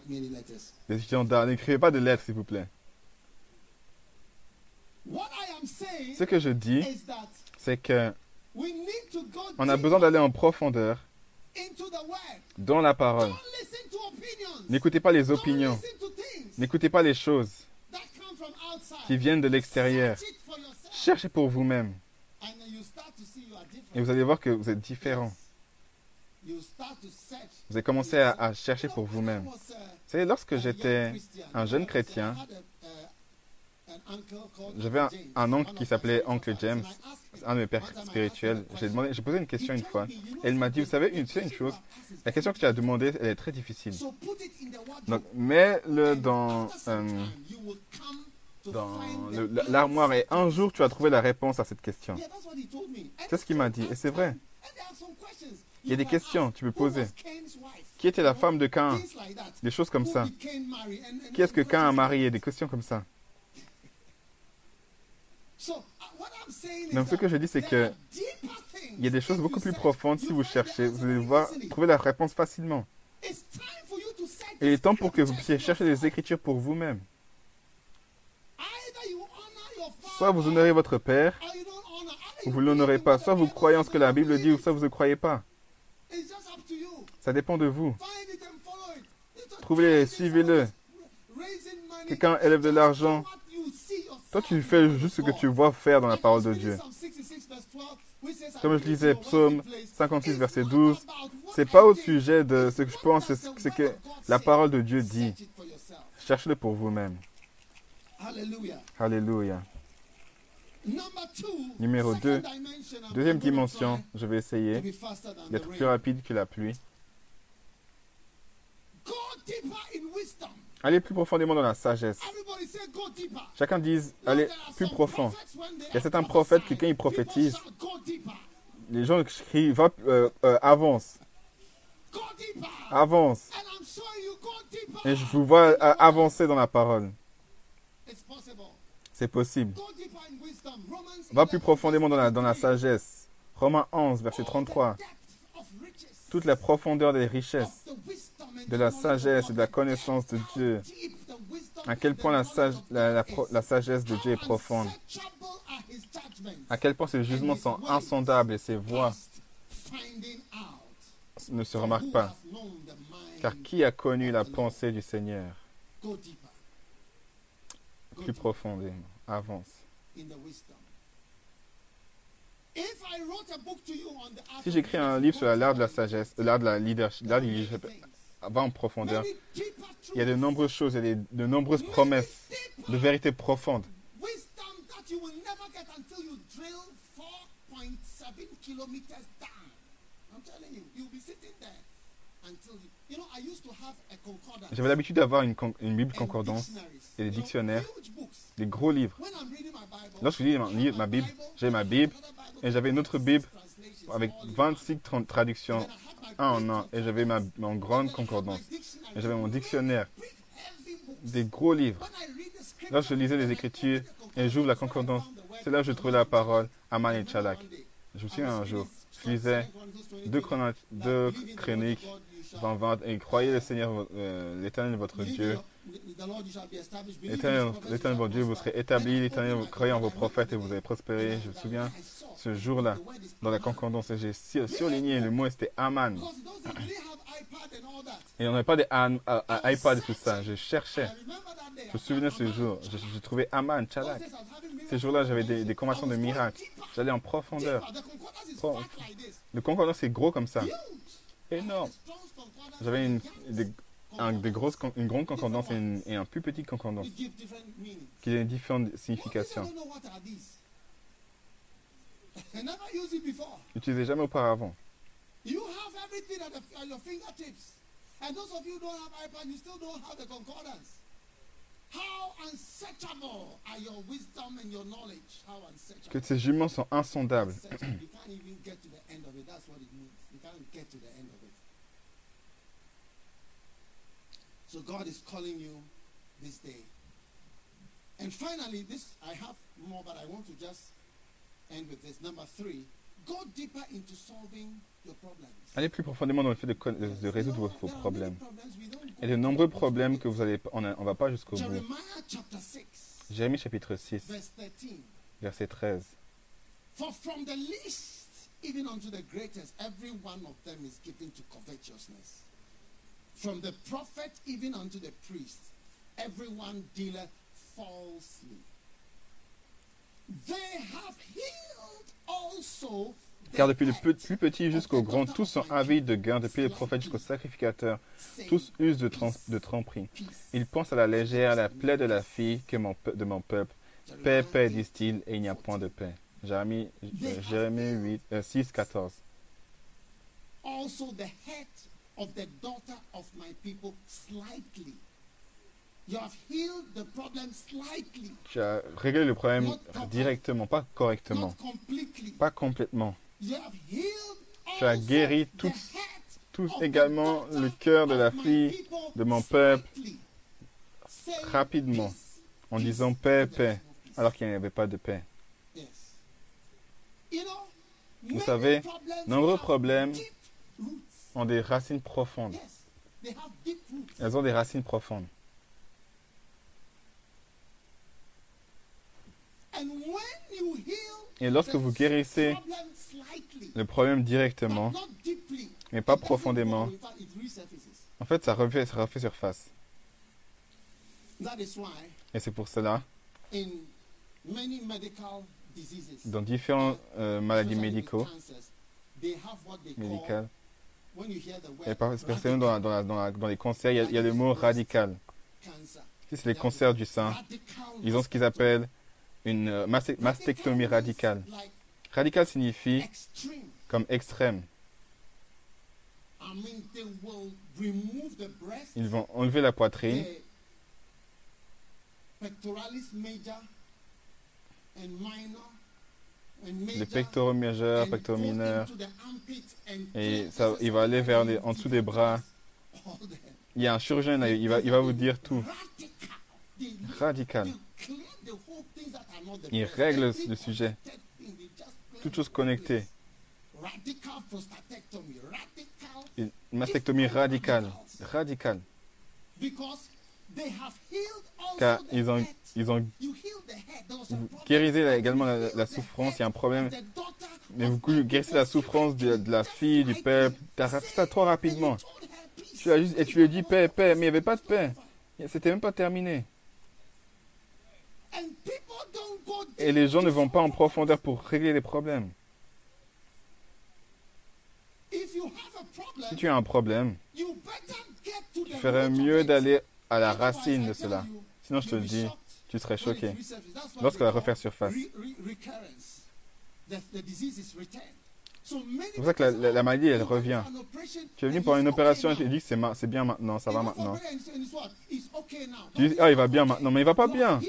étudiants d'art. N'écrivez pas de lettres, s'il vous plaît. What I am saying Ce que je dis, is that c'est que on a besoin d'aller en profondeur dans la parole. N'écoutez pas les opinions. N'écoutez pas les choses qui viennent de l'extérieur. Cherchez pour vous-même. Et vous allez voir que vous êtes différent. Vous allez commencer à, à chercher pour vous-même. Vous savez, lorsque j'étais un jeune chrétien, J'avais un, oncle qui s'appelait Oncle James, un de mes pères spirituels. J'ai posé une question une fois, et il m'a dit, vous savez, une, une chose, la question que tu as demandée, elle est très difficile. Donc, mets-le dans, euh, dans l'armoire, et un jour, tu vas trouver la réponse à cette question. C'est ce qu'il m'a dit, et c'est vrai. Il y a des questions que tu peux poser. Qui était la femme de Cain? Des choses comme ça. Qui est-ce que Cain a marié? Des questions comme ça. Donc, ce que je dis, c'est que il y a des choses beaucoup plus profondes si vous cherchez. Vous allez voir, trouver la réponse facilement. Et il est temps pour que vous puissiez chercher des écritures pour vous-même. Soit vous honorez votre père, ou vous ne l'honorez pas. Soit vous croyez en ce que la Bible dit, ou soit vous ne croyez pas. Ça dépend de vous. Trouvez-les, suivez-le. Quelqu'un élève de l'argent. Toi, tu fais juste ce que tu vois faire dans la parole de Dieu. Comme je disais, Psaume 56, verset 12, c'est pas au sujet de ce que je pense, c'est ce que la parole de Dieu dit. Cherchez-le pour vous-même. Alléluia. Numéro 2, deuxième dimension, je vais essayer d'être plus rapide que la pluie. Allez plus profondément dans la sagesse. Chacun dise, allez plus profond. Il y a certains prophètes que quand ils prophétisent, les gens crient, va, euh, euh, avance, avance. Et je vous vois euh, avancer dans la parole. C'est possible. Va plus profondément dans la, dans la sagesse. Romains 11, verset 33. Toute la profondeur des richesses, de la sagesse et de la connaissance de Dieu. À quel point la, sagesse de Dieu est profonde. À quel point ses jugements sont insondables et ses voies ne se remarquent pas. Car qui a connu la pensée du Seigneur Plus profondément. Avance. Si j'écris un livre sur l'art de la sagesse, l'art de la leadership, l'art du leadership, va en profondeur. Il y a de nombreuses choses, il y a de nombreuses promesses, de vérités profondes. Wisdom that you will never get until you drill 4.7 kilometers down. I'm telling you, you'll be sitting there until you. You know, I used to have a concordance. J'avais l'habitude d'avoir une, Bible concordance et des dictionnaires. Des gros livres. Lorsque je lis ma, Bible, j'ai ma Bible et j'avais une autre Bible avec all in 26 tra- traductions, un en un, et j'avais ma, mon grande concordance. Et j'avais mon dictionnaire, des gros livres. Lorsque je lisais les Écritures et j'ouvre la concordance, c'est là que je trouvais la parole Aman et Chalak. Je me souviens un jour, je lisais deux, chrono- deux chroniques 20, 20 et croyez le Seigneur, euh, l'Éternel votre Dieu. L'Éternel, votre Dieu, vous serez établi. L'Éternel, vous croyez en vos prophètes et vous allez prospérer. Je me souviens, ce jour-là, dans la concordance, j'ai sur- surligné le mot, c'était Aman. Et on n'avait pas d'iPad et tout ça. Je cherchais. Je me souvenais ce jour. J'ai trouvé Aman, Chalak. Ces jours-là, j'avais des, des de miracles. J'allais en profondeur. Pro- Le concordance est gros comme ça. Énorme. J'avais une, des, un- des grosses, une grande concordance et, une- et un plus petit concordance qui a différentes significations. N'utilisez jamais auparavant. You have everything at, the, at your fingertips. And those of you who don't have iPad, you still don't have the concordance. How unsearchable are your wisdom and your knowledge? How unsearchable. Que ces juments sont insondables. Unsearchable. you can't even get to the end of it. That's what it means. You can't get to the end of it. So God is calling you this day. And finally, this I have more, but I want to just end with this. Number three, go deeper into solving your problems. Allez plus profondément dans le fait de, de- de résoudre vos, vos problèmes. a de nombreux problèmes que vous allez, on ne va pas jusqu'au bout. Jeremiah chapter 6, Jérémie chapitre 6, verse 13. verset 13. For from the least even unto the greatest, every one of them is given to covetousness. From the prophet even unto the priest, everyone dealeth falsely. They have healed also. Car depuis le plus petit jusqu'au grand, tous sont avides de gain, depuis les prophètes jusqu'aux sacrificateurs, tous usent de, trans- de tromperie. Ils pensent à la légère, à la plaie de la fille que mon de mon peuple, Paix, paix, disent-ils, et il n'y a point de paix. Jérémie, euh, Jérémie 8, euh, 6, 14. Also the head of the daughter of my people slightly. You have healed the problem slightly, Tu as réglé le problème directement, pas correctement, not completely. pas complètement. You have healed Tu as guéri the tous, également le cœur de la fille de mon peuple rapidement, en disant paix, paix, alors qu'il n'y avait pas de paix. Yes. You know, Vous savez, problems nombreux problèmes. Ont des racines profondes. Elles ont des racines profondes. And when you heal Et lorsque vous guérissez le problème directement, not deeply, mais pas profondément, en fait, ça refait, ça refait surface. That is why Et c'est pour cela, in many medical diseases, dans différentes euh, maladies médicaux, médicales, et par- spécialement dans, dans, dans, les cancers, il y, a, il y a le mot radical. Si c'est les cancers du sein, ils ont ce qu'ils appellent une euh, mastectomie radicale. Radical signifie comme extrême. Ils vont enlever la poitrine, pectoralis major and minor, les pectoraux majeurs, pectoraux mineurs, et ça, il va aller vers les, en dessous des bras. Il y a un chirurgien, là, il va, il va vous dire tout. Radical. Il règle le sujet. Toutes choses connectées. Une mastectomie radicale. Radicale. Car ils ont, ils ont la- également la, souffrance. Il y a un problème. Mais vous guérissez la souffrance de, de la fille, du slightly. peuple. T'as fait ça trop rapidement. Tu as juste, et tu lui as dit paix, paix, mais il n'y avait pas de paix. C'était même pas terminé. Et les gens ne vont pas en profondeur pour régler les problèmes. Si tu as un problème, tu ferais mieux d'aller à la racine de cela. Sinon, je te le dis, tu serais choqué. resurfaces. That's why Lorsque they la call refaire surface. C'est pour ça que la, maladie, elle "Oh, you went revient. Tu es venu pour une opération et now." tu dis que c'est bien maintenant, ça va maintenant. Tu dis, ah, il va bien maintenant, mais il va pas bien.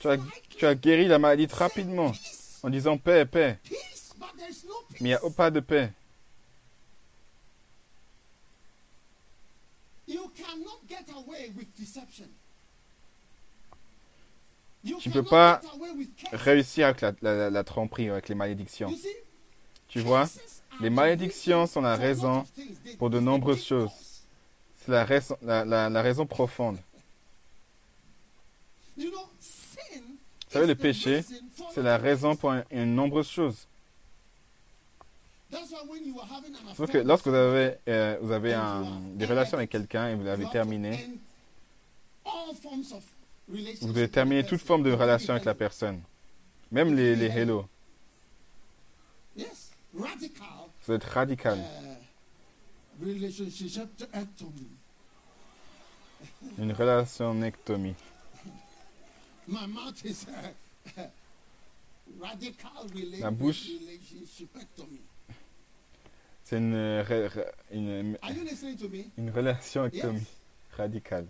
Tu as, tu as guéri la maladie rapidement en disant paix, paix. Mais il n'y a pas de paix. You cannot get away with deception. You Tu peux cannot pas. Réussir avec la, la, la- tromperie, avec les malédictions. Tu vois, les malédictions sont la raison pour de nombreuses choses. c'est la raison, la, la- la raison profonde. Vous savez, le péché, c'est la raison pour un- une nombreuses choses. That's why when you are having an Sauf affair que with lorsque vous avez, euh, vous avez un- des relations avec quelqu'un et vous you l'avez terminé, vous devez the terminer toute forme de relation avec la personne. Même les, les hello. Vous êtes radical. uh, relationship ectomy. Une relation nectomie. Is uh, bouche. C'est une, re- une, me? une relation Yes. ectomie radicale.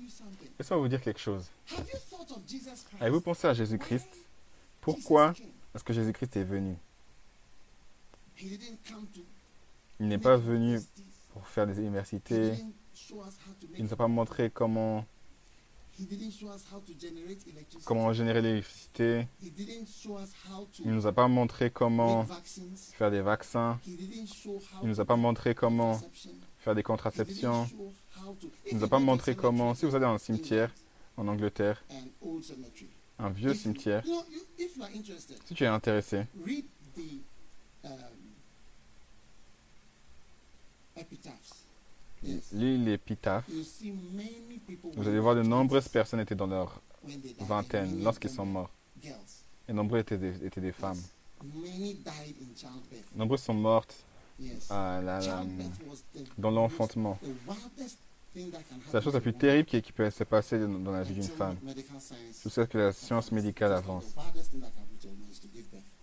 You something. laissez-moi vous dire quelque chose. Have you thought of Jesus Christ? Avez-vous pensé à Jésus-Christ? Pourquoi est-ce que Jésus-Christ est venu? He didn't come to Il n'est pas venu pour faire des universités. Il ne nous a pas montré comment, comment générer l'électricité. He didn't show us how to Il ne nous a pas montré comment faire des vaccins. Il ne nous a pas montré comment faire des contraceptions. Il ne nous a pas montré comment. Si vous allez dans un cimetière en Angleterre, un vieux cimetière, si tu es intéressé, lis l'épitaphe. Vous allez voir de nombreuses 20s, personnes étaient dans leur vingtaine lorsqu'ils sont morts. Et nombreux étaient des, étaient des femmes. Nombreuses sont mortes à la- la- dans l'enfantement. C'est la chose la plus terrible qui, qui peut se passer dans, la vie d'une femme. Jusqu'à ce que la science médicale avance.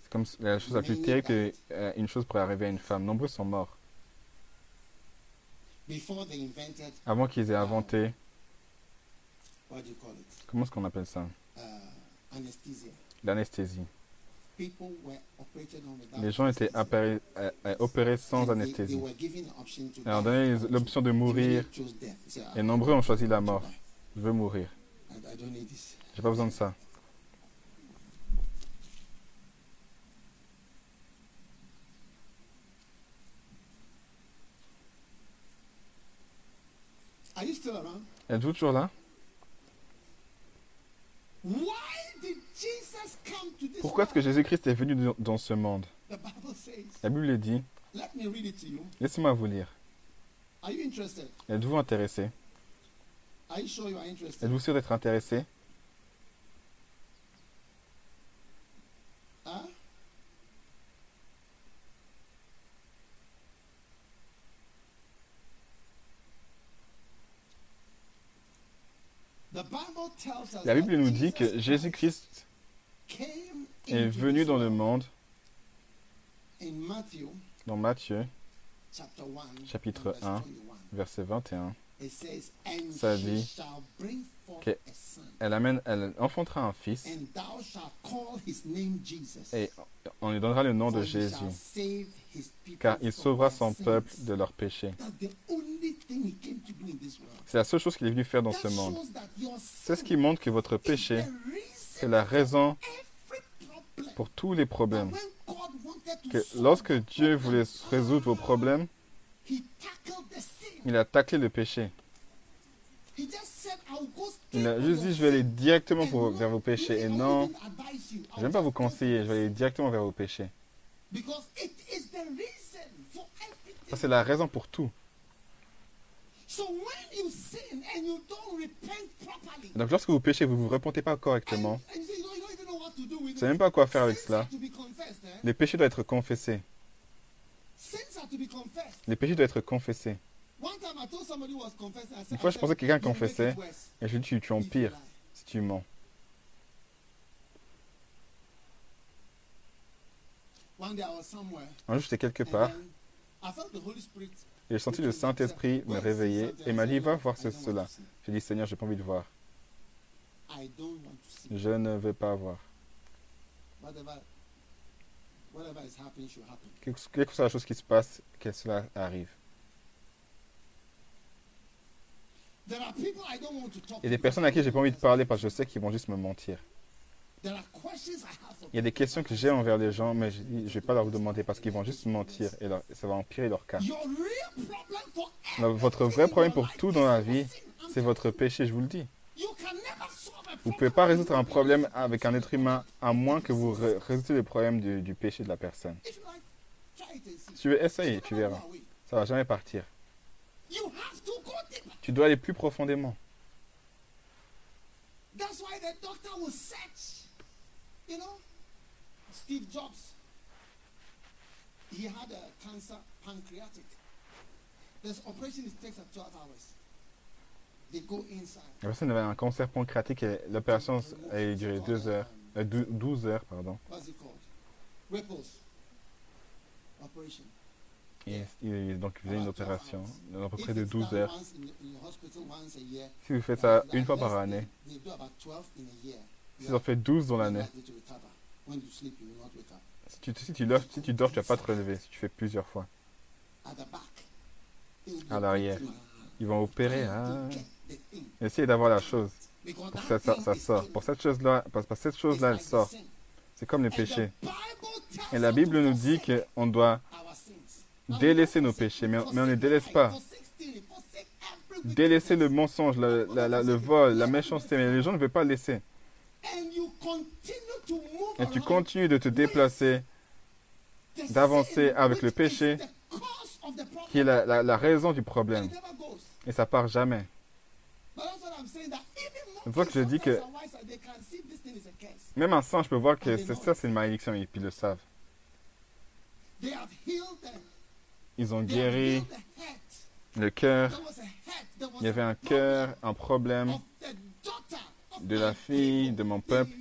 C'est comme la chose la plus terrible qu'une chose pourrait arriver à une femme. Nombreux sont morts. Before they invented, Avant qu'ils aient inventé, what do you call it? comment est-ce qu'on appelle ça? Uh. L'anesthésie. People were operated on without Les gens étaient euh, euh, opérés sans anesthésie. Et on donnait l'option de mourir. Et "Ah, nombreux ont choisi la mort. Je veux mourir. J'ai pas besoin de ça. Are you still around? Êtes-vous toujours là? Pourquoi est-ce que? Jésus-Christ est venu dans- ce monde? La Bible le dit. Laissez-moi vous lire. Êtes-vous intéressé? Êtes-vous sûr d'être intéressé Huh? The Bible tells us La Bible nous dit que Jésus-Christ est venu dans le monde, dans Matthieu, chapter 1, Chapitre and verse 1. 21. verset 21. It says, And Ça dit shall bring forth que- a son, Elle, amène, elle enfantera un fils et on lui donnera le nom de Jésus, car il sauvera son peuple de leurs péchés. C'est la seule chose qu'il est venu faire dans ce monde. C'est ce qui montre que votre péché, reason la raison pour tous les problèmes. Que lorsque Dieu voulait résoudre vos problèmes, il a taclé le péché. Il a juste dit, je vais aller directement vers vos péchés. Et non, je I'll vais pas vous conseiller, je vais aller directement vers vos péchés. Ça, c'est la raison pour tout. So when you sin and you don't repent properly, Donc lorsque vous péchez, vous ne vous repentez pas correctement. and you say you don't, you don't even know what to do with Vous savez même pas quoi faire avec cela. eh? Les péchés doivent être confessés. Les péchés doivent être confessés. Une fois, je pensais que quelqu'un "You make it confessait. Et je lui dis, tu, tu you empires lie." si tu mens. Un jour, j'étais quelque part j'ai senti le Saint-Esprit me réveiller et m'a dit, va voir ce, cela. J'ai dit, Seigneur, j'ai pas envie de voir. Je ne veux pas voir. Quelle que soit la chose qui se passe, que cela arrive. Il y a des personnes à qui j'ai pas envie de parler parce que je sais qu'ils vont juste me mentir. Il y a des questions que j'ai envers les gens, mais je ne vais pas leur demander parce qu'ils vont juste mentir et leur- ça va empirer leur cas. Votre vrai problème pour tout dans la vie, c'est votre péché, je vous le dis. Vous ne pouvez pas résoudre un problème avec un être humain à moins que vous ré- résolviez le problème du, du péché de la personne. Si tu veux essayer, tu verras. Ça va jamais partir. Tu dois aller plus profondément. That's why the doctor will search. You know, Steve Jobs, he had a cancer pancreatic. This operation takes up 12 hours. They go inside. La personne avait un cancer pancréatique et l'opération a duré deux heures, euh, dou- 12 heures, pardon. What's it called? Ripples. Operation. Et il, donc il faisait une opération à peu près de If it's 12 done heures. Si vous faites ça une fois par année, They do about 12 in a year. si vous en faites 12 dans l'année, si tu, si, tu dors, si tu dors, tu vas pas te relever si tu fais plusieurs fois. À l'arrière. Ils vont opérer. thing. Essayez d'avoir la chose. Pour ça, ça, sort. Pour cette chose-là, parce que cette chose-là, elle sort. C'est comme les péchés. Et la Bible nous dit qu'on doit délaisser nos péchés, mais, forsake mais on ne délaisse pas. Délaisser le mensonge, la- le vol, la méchanceté, mais les gens ne veulent pas laisser. Et tu continues de te déplacer, d'avancer avec le péché, qui est la, la- la raison du problème. Et ça part jamais. Ça que je dis que-. Même un singe peut voir que c'est ça, c'est une malédiction, et puis ils le savent. Ils ont guéri le cœur. Il y avait un cœur, un problème of the daughter of de la fille, de mon peuple.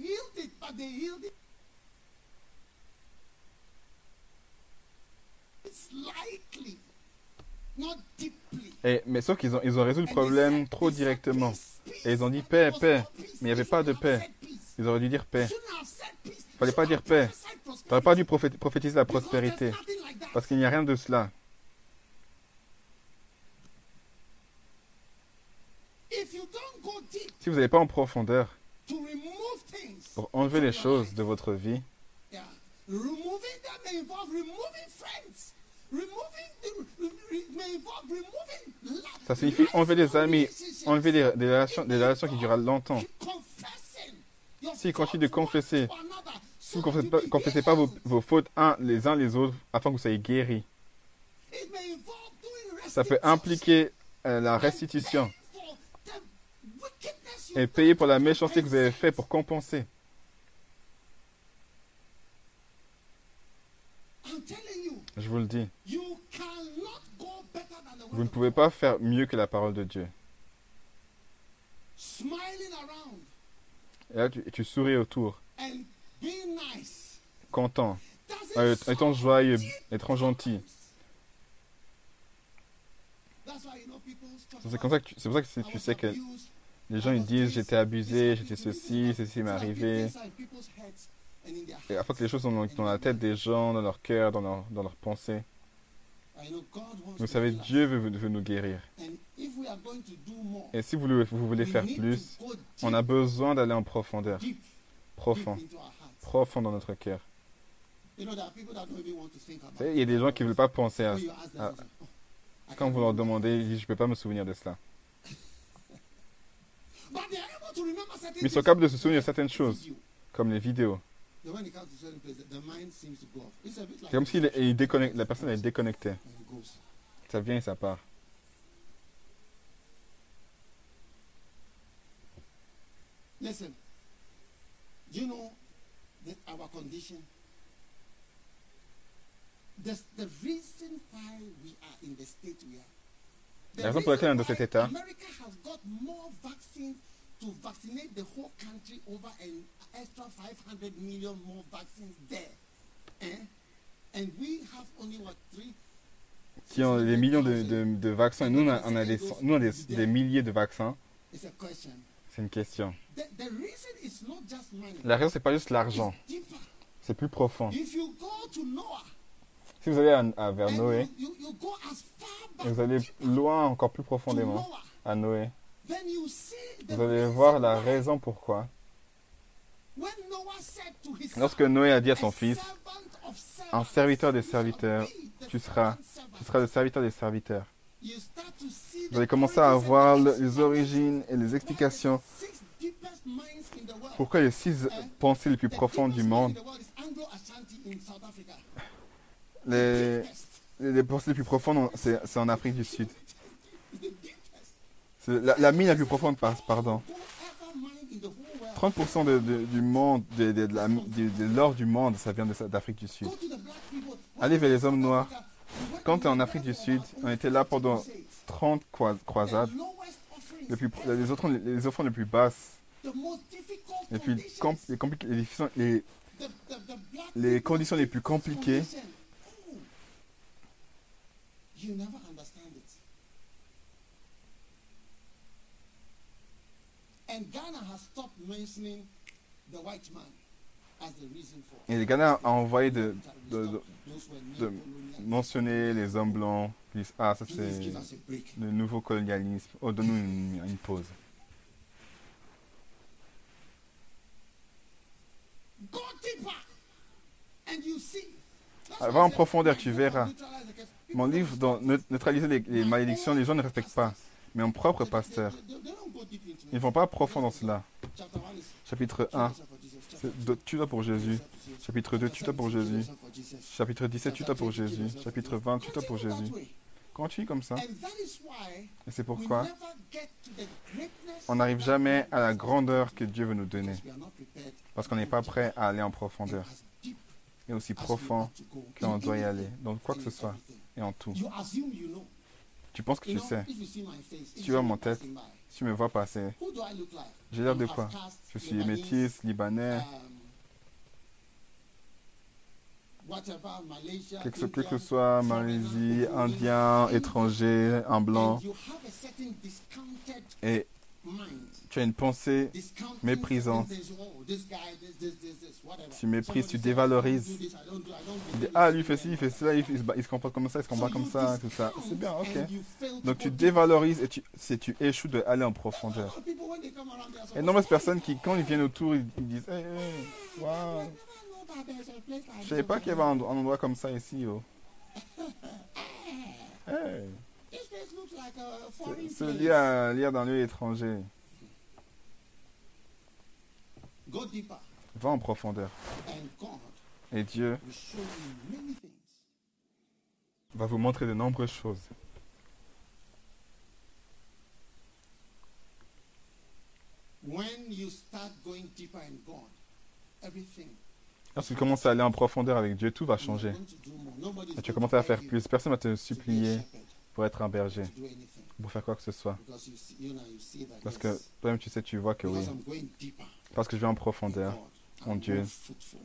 Et, mais sauf qu'ils ont, ils ont résolu le problème trop directement. Et ils ont dit paix, paix. Mais il n'y avait pas de paix. Ils auraient dû dire paix. Fallait pas dire paix. Tu n'aurais pas dû prophé- prophétiser la prospérité. Parce qu'il n'y a rien de cela. Si vous n'allez pas en profondeur pour enlever les choses de votre vie, ça signifie enlever des amis, enlever des, des relations, des relations qui durent longtemps. Si continue de confesser, si vous ne confessez pas, be confessez pas vos, fautes un, les uns les autres afin que vous soyez guéris, ça peut impliquer euh, la restitution et payer pour la méchanceté que vous avez compensate. fait pour compenser. Je vous le dis, vous ne pouvez pas faire mieux que la parole de Dieu. Smiling around Et là, tu, tu souris autour, and being nice. content, euh, étant joyeux, étant gentil. C'est comme ça que tu, c'est pour ça que tu sais que les gens ils disent j'étais abusé, j'étais ceci, ceci m'est arrivé. Et afin que les choses sont dans, la tête des gens, dans leur cœur, dans leur, dans leurs pensées. Vous savez, Dieu veut, veut nous guérir. Et si vous, vous voulez faire plus, on a besoin d'aller en profondeur, profond, profond dans notre cœur. Il y a des gens qui ne veulent pas penser à à- Quand vous leur demandez, ils disent je ne peux pas me souvenir de cela. Mais ils sont capables de se souvenir de certaines choses, comme les vidéos. C'est comme si il- déconnecte- la personne est déconnectée. Ça vient et ça part. Listen, you know that our condition? The, the reason why we are in the state we are. La raison pour laquelle on est dans cet état, America has got more vaccines to vaccinate the whole country over an extra 500 million more vaccines there. Eh? And we have only what three qui ont des millions de, de- de vaccins, et nous on a, on a des, nous, on a des, des milliers de vaccins, It's a question. c'est une question. La raison, c'est pas juste l'argent, c'est plus profond. Si vous allez à, à- vers Noé, et vous allez loin, encore plus profondément, à Noé, vous allez voir la raison pourquoi. Lorsque Noé a dit à "A son fils, un serviteur des serviteurs, tu seras, servant servant." tu seras le serviteur des serviteurs. Vous allez commencer à voir les origines et les explications pourquoi les six pensées les plus profondes du monde, les, les les plus profondes, c'est en Afrique du Sud. La, mine la plus profonde, par- pardon. Whoever mind in the whole world 30% de, de- du monde, de, de- l'or du monde, ça vient d'Afrique du Sud. Allez vers les hommes noirs. Quand we tu es en Afrique du Sud, on était là pendant crusades. 30 croi- croisades. Les, plus, les, offrandes, les offrandes les plus basses, most difficult les, les, conditions les plus compliquées. You never understand it. And Ghana has stopped mentioning the white man as the reason for. Et le Ghana a envoyé de, de- de- de mentionner les hommes blancs. Puis, ah, ça c'est le nouveau colonialisme. Oh, donne-nous une, une pause. Go deeper, and you see. That's Ah, va en profondeur, tu verras. Mon livre, Neutraliser les, malédictions, les gens ne respectent pas. Mais mon propre pasteur, ils ne vont pas profond dans cela. Chapitre kill 1, yourself for Jesus. Chapter c'est de- tue-toi pour Jésus. Chapitre 2, tue-toi pour Jésus. Chapitre 17, tue-toi pour Jésus. Chapitre 20, tue-toi pour Jésus. Continue comme ça? Et c'est pourquoi on n'arrive jamais à la grandeur que Dieu veut nous donner. Parce qu'on n'est pas prêt à aller en profondeur. Et aussi profond qu'on doit y aller. Donc quoi que ce soit. Et en tout. You assume you know. Tu penses que You tu sais? if you see my face, if Tu you vois mon tête? Si tu me vois passer, j'ai l'air de quoi? Je suis métis, libanais, um, quel que, soit Malaisie, Indien, étranger, un blanc. Et. Tu as une pensée, Méprisante. tu méprises, tu dévalorises. Ah, lui fait ci, il fait cela, il, se comporte comme ça, il se So comme ça, tout ça. C'est bien, ok. Donc tu dévalorises et tu, tu échoues d'aller en profondeur. Et nombreuses personnes qui, quand ils viennent autour, ils, disent, hey, hey, like je savais this pas qu'il y avait un, endroit comme ça ici. Oh. Hey, Se lire, à- lire dans lieu étranger. Va en profondeur. Et Dieu va vous montrer de nombreuses choses. Lorsque tu commences à aller en profondeur avec Dieu, tout va changer. Et tu vas commencer à faire plus. Personne va te supplier pour être un berger, pour faire quoi que ce soit. Parce que toi-même, tu sais, tu vois que oui. Parce que je vais en profondeur, I'm Dieu,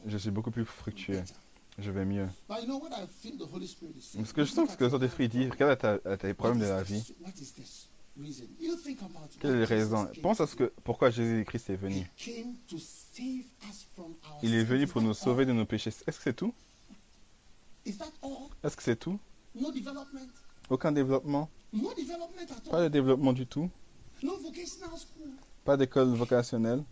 je suis beaucoup plus fructueux. Je vais mieux. But you know what I feel the Holy Spirit is saying? Ce que je sens, que le Saint-Esprit dit, regarde tes problèmes de la vie. Quelle est raison? Pense à ce que, pourquoi Jésus-Christ est venu. Il est venu pour nous sauver de nos péchés. Est-ce que c'est tout? Est-ce que c'est tout? Aucun développement Pas de développement du tout. Pas d'école vocationnelle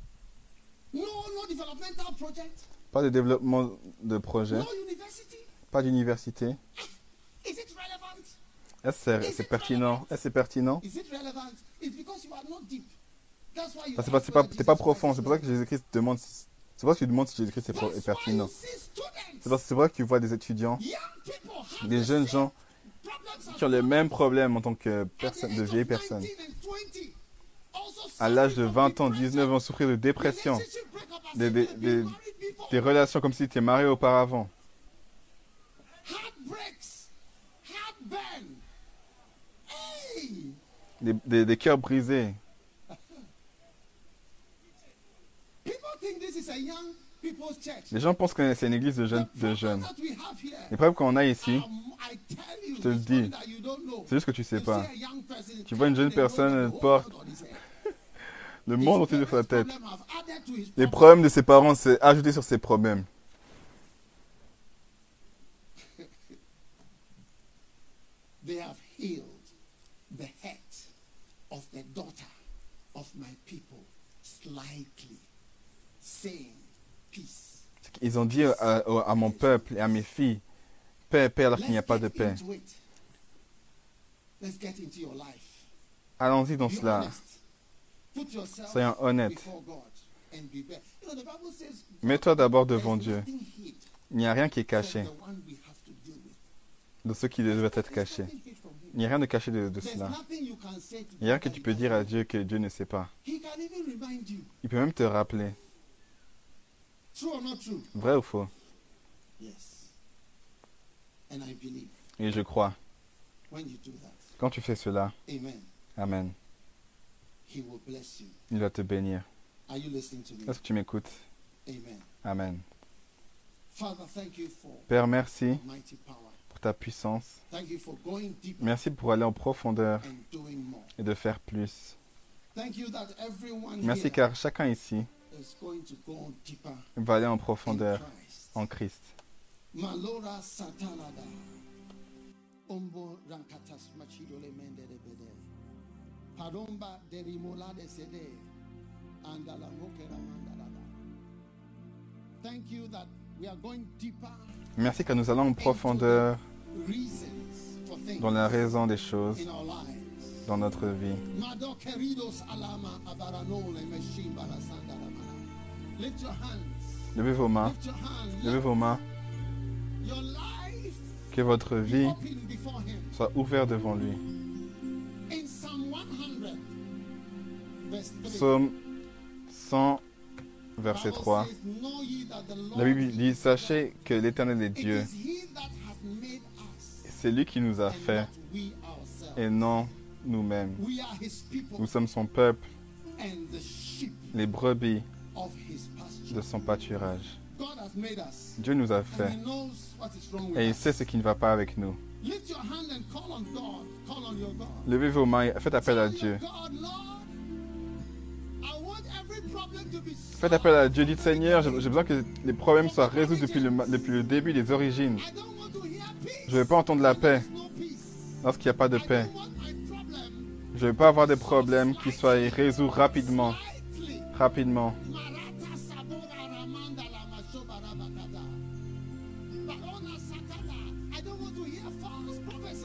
No, no developmental project. Pas de développement de projet. Pas d'université relevant? Est-ce que c'est c'est pertinent Est-ce que c'est pertinent you Parce que c'est c'est t'es pas profond. C'est pour ça que. Jésus-Christ demande si... C'est pour ça que tu demandes si Jésus-Christ est, pertinent. C'est parce- c'est pour ça que tu vois des étudiants, des jeunes gens qui ont well. mêmes problèmes en tant que age de vieilles 19 personnes. and 20, also À l'âge de suffering from 20 ans, depression, 19 ans, souffrir de dépression, des, des, des, relations comme si tu étais marié auparavant. Des, des, cœurs brisés. Les gens pensent que c'est une église de jeunes. De jeunes. Les problèmes qu'on a ici, Je te le dis. c'est juste que tu sais You pas. Tu vois une jeune personne, elle porte. Le monde entier sur sa tête. Les problèmes de ses parents, c'est ajouté sur ses problèmes. They have healed the head of the daughter of my people slightly, saying, Peace. Ils ont dit à mon peuple et à mes filles, paix, paix, alors qu'il n'y a pas de paix. Allons-y dans cela. Soyons honnêtes. Mets-toi d'abord devant Dieu. Il n'y a rien qui est caché de ce qui devait être caché. Il n'y a rien de caché de, de cela. Il n'y a rien que tu peux dire à Dieu que Dieu ne sait pas. Il peut même te rappeler. Vrai ou faux Yes. And I believe Et je crois. when you do that, Quand tu fais cela, Amen, Amen. He will bless you. Il va te bénir. Are you listening to me? Est-ce que tu m'écoutes? Amen. Amen. Father, thank you for Père, merci pour ta puissance. Thank you for going deeper Merci pour aller en profondeur and doing more. et de faire plus. Thank you that everyone Merci car chacun ici va aller en profondeur en Christ. Malora satanada. Ombo rankatas machidole mendere bede. Paromba derimola de sede. Andala mokera mandalada. Thank you that we are going deeper Merci car nous allons en profondeur dans la raison des choses dans notre vie. Levez vos mains. Levez vos mains. Que votre vie soit ouverte devant lui. In Psalm 100, verse 3, Psaume 100, verset Bible 3. says, Know ye that the Lord La Bible dit Sachez que l'Éternel est Dieu. c'est lui qui nous a fait et non nous-mêmes. Nous sommes son peuple, les brebis de son pâturage. Dieu nous a fait et il sait ce qui ne va pas avec nous. Lift your hand and call on God. Call on your God. Levez vos mains et faites appel à Dieu. Faites appel à Dieu. Dites Seigneur, j'ai besoin que les problèmes soient résolus depuis le, depuis le début des origines. Je ne veux pas entendre la paix lorsqu'il n'y a pas de paix. Je ne veux pas avoir des problèmes qui soient résolus rapidement. Rapidement.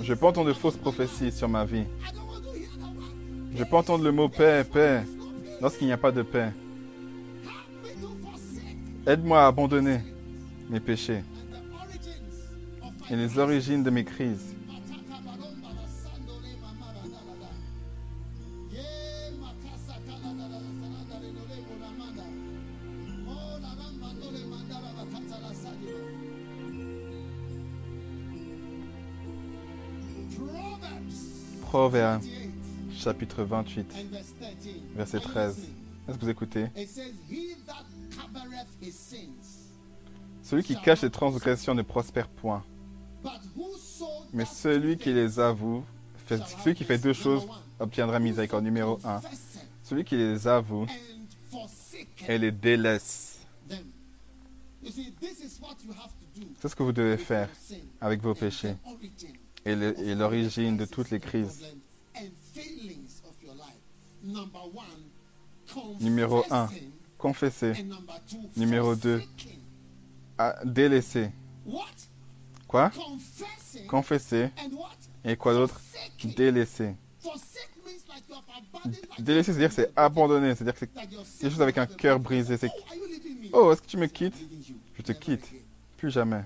Je pas entendre de fausses prophéties sur ma vie. Je pas entendre le mot paix, paix, lorsqu'il n'y a pas de paix. Aide-moi à abandonner mes péchés et les origines de mes crises. Proverbe 28 chapitre 28, and verse 13. verset Are you 13. listening? Est-ce que vous écoutez? Celui qui cache les transgressions ne prospère point, mais celui qui les avoue, celui qui fait deux choses obtiendra miséricorde. Numéro 1. confesseth Celui qui les avoue et les délaisse. C'est ce que vous devez faire avec vos péchés your l'origine de toutes les crises. Numéro un, confessing, Confesser. Numéro deux. forsaking. Ah, délaisser. What? Quoi? Confesser. Et quoi d'autre? Délaisser. Délaisser, c'est-à-dire c'est abandonner. C'est-à-dire que c'est quelque chose avec un cœur brisé. C'est Oh, est-ce que tu me quittes? Je te quitte. Plus jamais.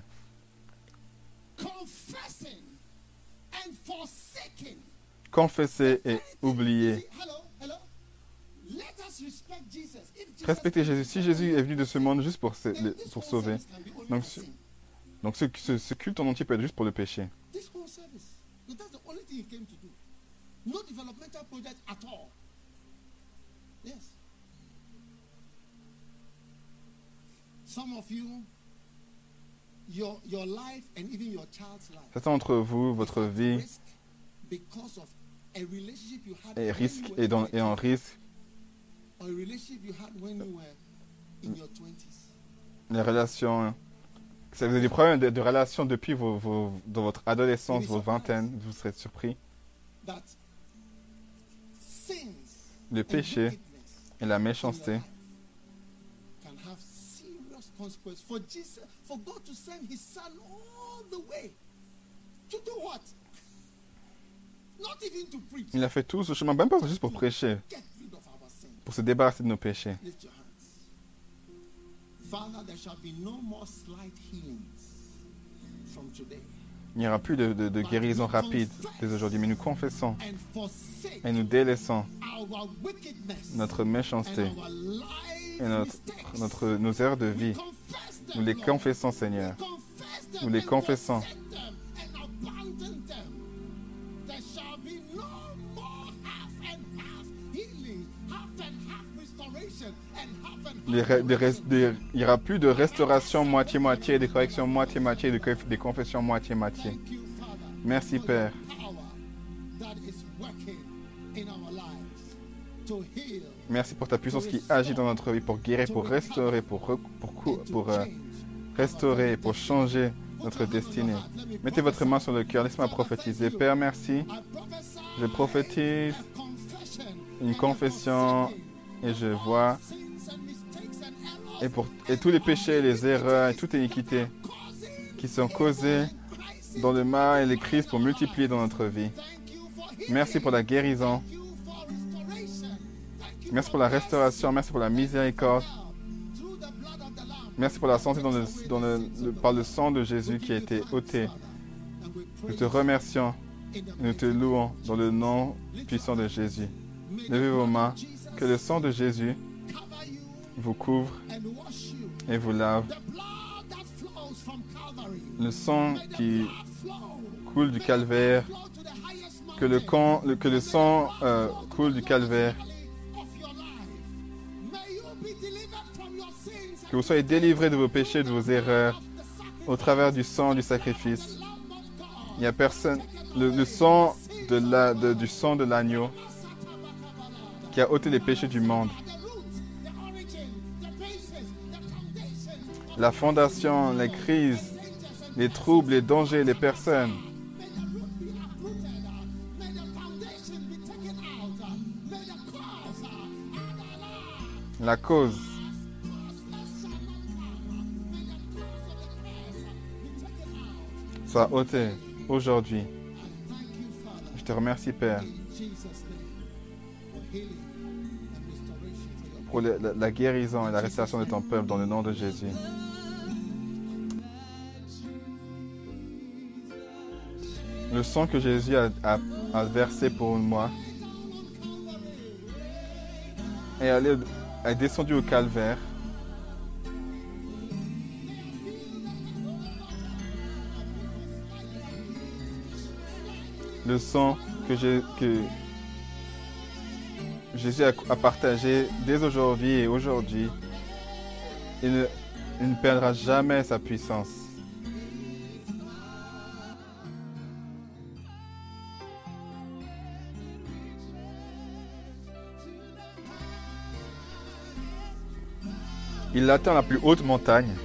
Confesser et oublier. Respecter Jésus. Si Jésus est venu de ce monde juste pour, se- pour sauver, Donc, donc ce, ce- ce culte en entier peut être juste pour le péché. This whole service. But that's the only thing he came to do. No developmental project at all. Yes. Some of you, your your life and even your child's life Certains d'entre vous, votre vie when risque, est, dans- est en risque. or a relationship you had when you were in your 20s. Les relations. Si vous avez des problèmes de, de relations depuis vos, vos- dans votre adolescence, vos vingtaines, vous serez surpris. Le péché et la méchanceté life can have serious consequences. For Jesus, for God to send His Son all the way to do what? Not even to preach. Il a fait tout ce chemin, même pas juste pour prêcher, pour se débarrasser de nos péchés. Lift your hands. Father, there shall be no more slight healings from today. Il n'y aura plus de, de- de guérison rapide dès aujourd'hui, mais nous confessons et nous délaissons notre méchanceté et notre, notre, nos erreurs de vie. Nous les confessons, Seigneur. Nous les confessons. Il n'y aura plus de restauration moitié-moitié, des corrections moitié-moitié, des, co- des confessions moitié-moitié. Merci, Père. Merci pour ta puissance qui agit dans notre vie pour guérir, pour restaurer, pour, euh, restaurer, pour changer notre destinée. Mettez votre main sur le cœur, laissez-moi prophétiser. Père, merci. Je prophétise une confession et je vois, et, pour, et tous les péchés, les erreurs et toute iniquité qui sont causés crisis. dans le mal et les crises pour multiplier dans notre vie. Merci pour la guérison. Merci pour la restauration. Merci pour la miséricorde. Merci pour la santé dans le, dans le- par le sang de Jésus qui a été ôté. Nous te remercions nous te louons dans le nom puissant de Jésus. Levez vos mains. Que le sang de Jésus vous couvre et vous lave. Le sang qui coule du calvaire, que le, que le sang euh, coule du calvaire, que vous soyez délivrés de vos péchés, de vos erreurs, au travers du sang du sacrifice. Il n'y a personne, le, sang de la, du sang de l'agneau qui a ôté les péchés du monde. La fondation, les crises, les troubles, les dangers, les personnes. La cause, soit ôtée aujourd'hui. Je te remercie, Père, pour la, guérison et la restauration de ton peuple dans le nom de Jésus. Le sang que Jésus a, versé pour moi est, descendu au calvaire. Le sang que, que Jésus a, partagé dès aujourd'hui et aujourd'hui, il ne perdra jamais sa puissance. Il atteint la plus haute montagne.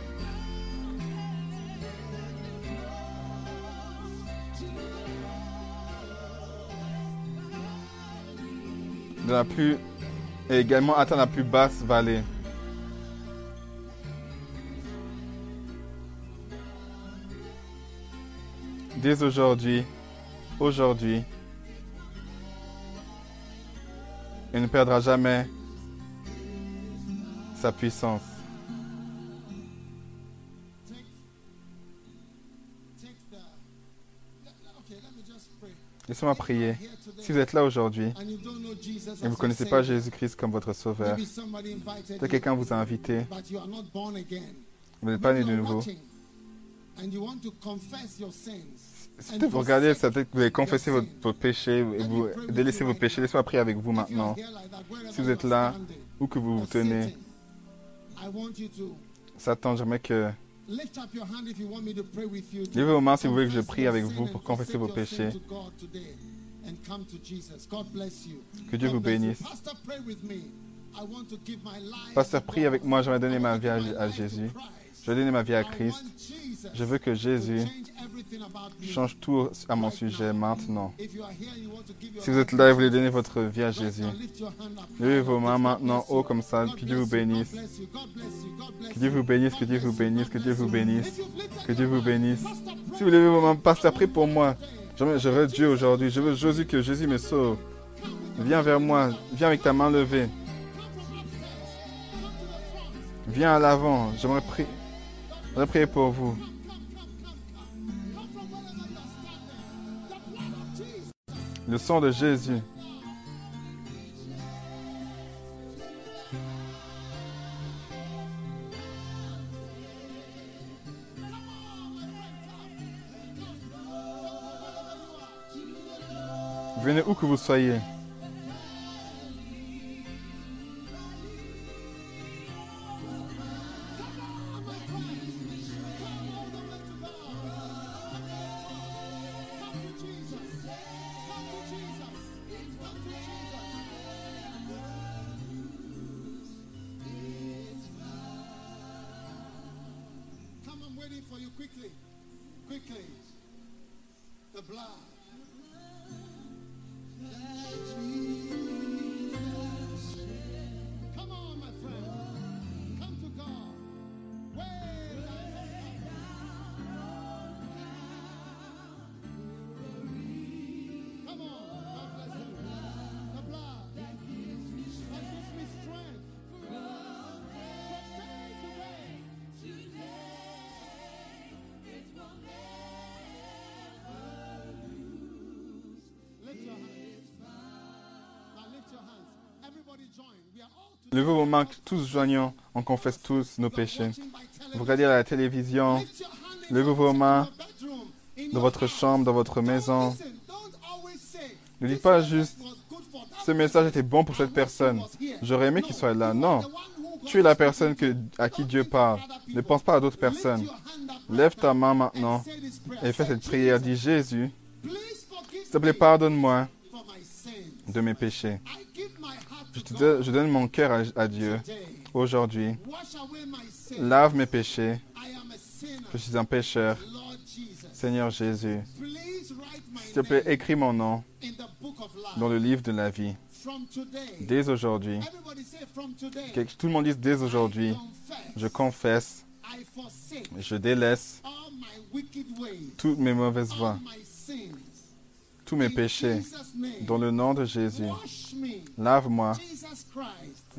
La plus et également atteint la plus basse vallée. Dès aujourd'hui, aujourd'hui, il ne perdra jamais sa puissance. Laissez-moi prier. Si vous êtes là aujourd'hui et vous ne connaissez pas Jésus-Christ comme votre sauveur, peut-être quelqu'un vous a invité, vous n'êtes pas né de nouveau. Si vous regardez, peut-être que vous avez confessé votre, votre péché et vous délaissez vos péchés. Laissez-moi prier avec vous maintenant. Si vous êtes là, Où que vous vous tenez, Satan, j'aimerais que... lift up your hand if you want me to pray with you. to Levez vos mains si vous voulez que je prie avec vous pour confesser vos péchés. Que Dieu vous bénisse. Pasteur, prie avec moi, j'aimerais donner ma vie à, Jésus. Je vais donner ma vie à Christ. Je veux que Jésus change tout à mon sujet maintenant. Si vous êtes là et vous voulez donner votre vie à Jésus, levez vos mains maintenant haut comme ça. Que Dieu vous bénisse. Que Dieu vous bénisse, que Dieu vous bénisse, que Dieu vous bénisse. Que Dieu vous bénisse. Si vous levez vos mains, Pasteur, prie pour moi. Je veux Dieu aujourd'hui. Je veux Jésus que Jésus me sauve. Viens vers moi. Viens avec ta main levée. Viens à l'avant. J'aimerais prier. J'aimerais prier pour vous. Le sang de Jésus. Venez où que vous soyez. Levez vos mains, tous joignants. On confesse tous nos péchés. Vous regardez à la télévision. Levez vos mains. dans votre chambre, dans votre maison. Ne dites "This pas juste, ce message était bon pour cette personne. J'aurais aimé qu'il soit là. Non. Tu es la personne à qui Dieu parle. Ne pense pas à d'autres personnes. Lève ta main maintenant et fais cette prière. Dis Jésus, s'il te plaît, pardonne-moi de mes péchés. I give my heart Je, donne, je donne mon cœur à, à Dieu aujourd'hui. Lave mes péchés. Je suis un pécheur. Seigneur Jésus, s'il te plaît, écris mon nom dans le livre de la vie. Dès aujourd'hui, que tout le monde dise dès aujourd'hui, je confesse, je délaisse toutes mes mauvaises voies. Tous mes péchés. Dans le nom de Jésus, lave-moi,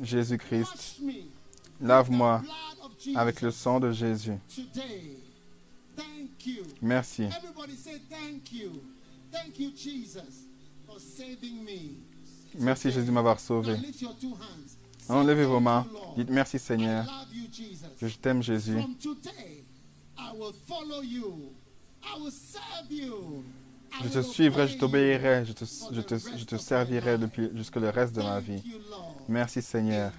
Jésus-Christ, lave-moi avec le sang de Jésus. Merci. Merci Jésus de m'avoir sauvé. lift your two hands. Maintenant, levez vos mains. Dites merci Seigneur. que Je t'aime Jésus. Je te suivrai, je t'obéirai, je te, je je servirai depuis, jusque le reste de ma vie. Merci Seigneur.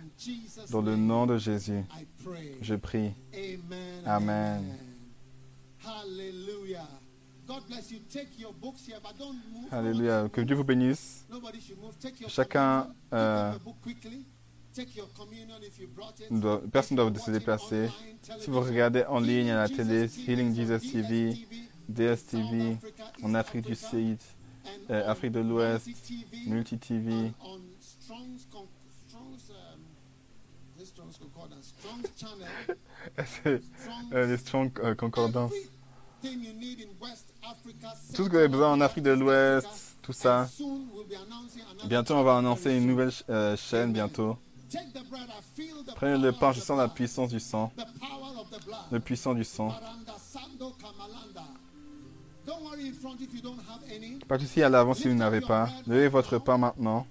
Dans le nom de Jésus, je prie. Amen. Amen. Hallelujah. God bless you. Take your books here, but don't move. Alléluia. Que Dieu vous bénisse. Chacun, euh, personne ne doit se déplacer. Si vous regardez en ligne à la télé, Healing Jesus TV, DSTV, en Afrique du Sud, euh, Afrique de l'Ouest, Multi TV, on Strong's, Con- Strong's, this Strong's Concordance, Strong's channel, c'est Strong's euh, les Strong euh, Concordance. Tout ce que vous avez besoin en Afrique de l'Ouest, tout ça. Bientôt, on va annoncer une nouvelle euh, chaîne bientôt. Prenez le pain, je sens la puissance du sang, le puissant du sang. Pas de souci à l'avant si vous n'avez pas. Levez votre pain maintenant.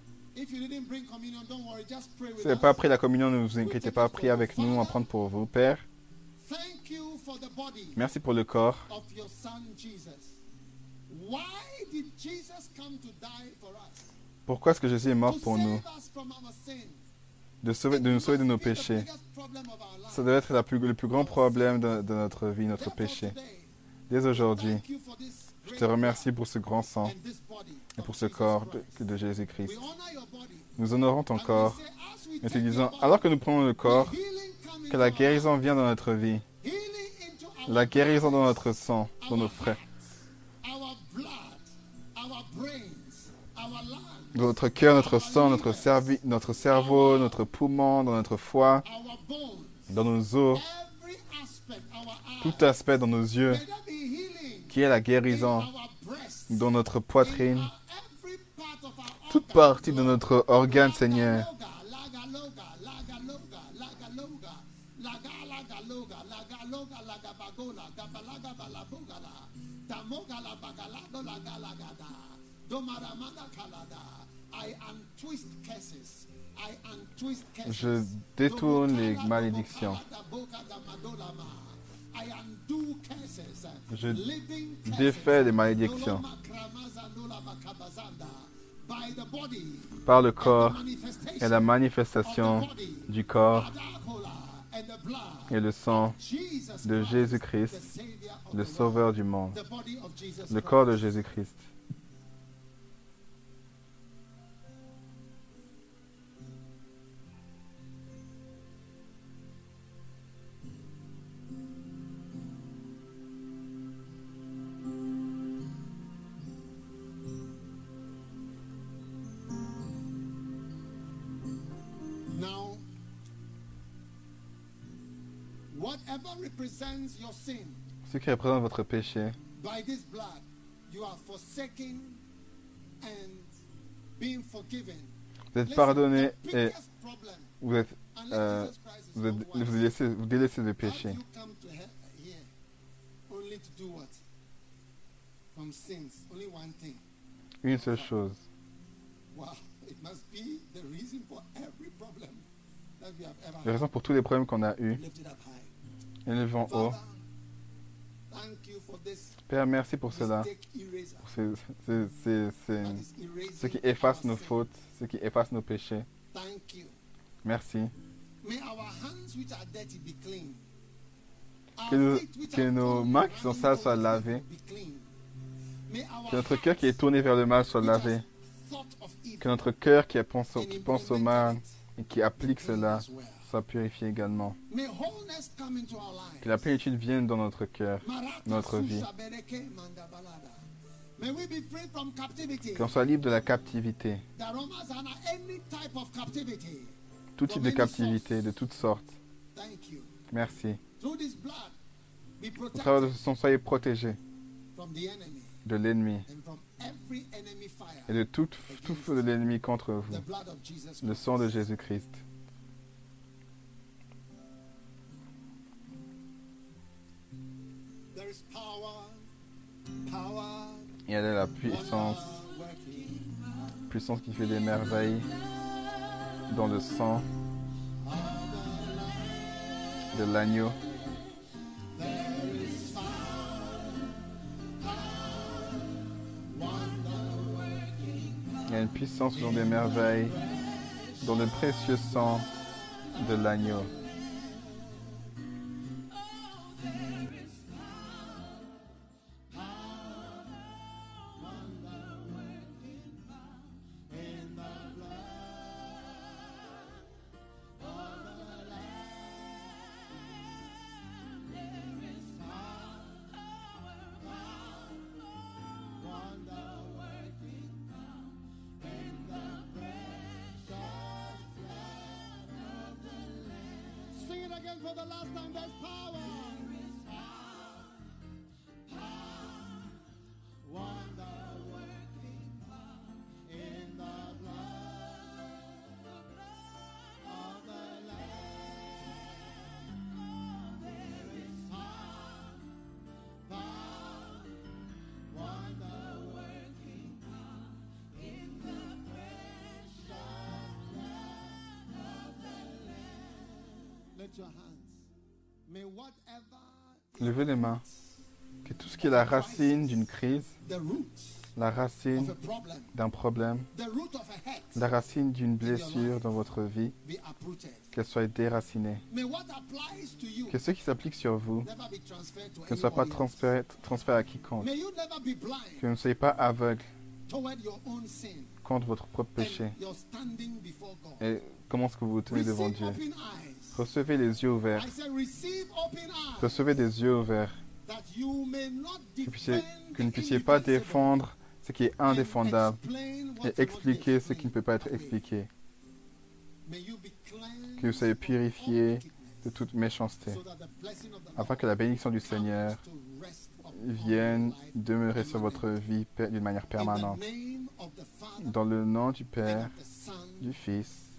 Si vous n'avez pas pris la communion, ne vous inquiétez pas, priez avec nous, on va prendre pour vous. Père, merci pour le corps. Pourquoi est-ce que Jésus est mort pour nous? de, sauver, de nous sauver de nos péchés. Ça doit être la plus- le plus grand problème de, de notre vie, notre péché. Dès aujourd'hui, je te remercie pour ce grand sang et pour ce corps de, Jésus-Christ. Nous honorons ton corps et te disons, alors que nous prenons le corps, que la guérison vient dans notre vie, la guérison dans notre sang, dans nos frères, dans notre cœur, notre sang, notre, cervi- notre cerveau, notre poumon, dans notre foie, dans nos os, tout aspect dans nos yeux, qui est la guérison dans notre poitrine, toute partie de notre organe, Seigneur. Je détourne les malédictions. Je défais les malédictions. Par le corps et la manifestation du corps et le sang de Jésus-Christ, le Sauveur du monde, le corps de Jésus-Christ. Ce qui représente votre péché, by this blood, you are forsaken and being forgiven. vous êtes pardonné et vous êtes, euh, vous, êtes- vous délaissez, vous délaissez le péché. Une seule chose. La raison pour tous les problèmes qu'on a eus, Élevons haut. Père, merci pour cela. Pour ce qui efface nos fautes, ce qui efface nos péchés. Merci. Que nos- mains qui sont sales soient lavées. Que notre cœur qui est tourné vers le mal soit lavé. Que notre cœur qui pense qui pense au mal et qui applique cela soit purifié également. Que la plénitude vienne dans notre cœur, notre vie. qu'on soit libre de la captivité, tout type de captivité, de toutes sortes. Thank you. Merci. Au travers de ce sang, soyez protégés de l'ennemi et de tout, tout feu de l'ennemi contre vous. Le sang de Jésus-Christ. Y a de la puissance, puissance qui fait des merveilles dans le sang de l'agneau. Il y a une puissance dans des merveilles dans le précieux sang de l'agneau. Levez les mains. Que tout ce qui est la racine d'une crise, la racine d'un problème, la racine d'une blessure dans votre vie, qu'elle soit déracinée. Que ce qui s'applique sur vous ne soit pas transféré, à quiconque. Que vous ne soyez pas aveugle contre votre propre péché. Et comment est-ce que vous vous tenez devant Dieu? Recevez les yeux ouverts. Recevez des yeux ouverts. Que, vous ne puissiez pas défendre ce qui est indéfendable et expliquer ce qui ne peut pas être expliqué. Que vous soyez purifiés de toute méchanceté, afin que la bénédiction du Seigneur vienne demeurer sur votre vie d'une manière permanente. Dans le nom du Père, du Fils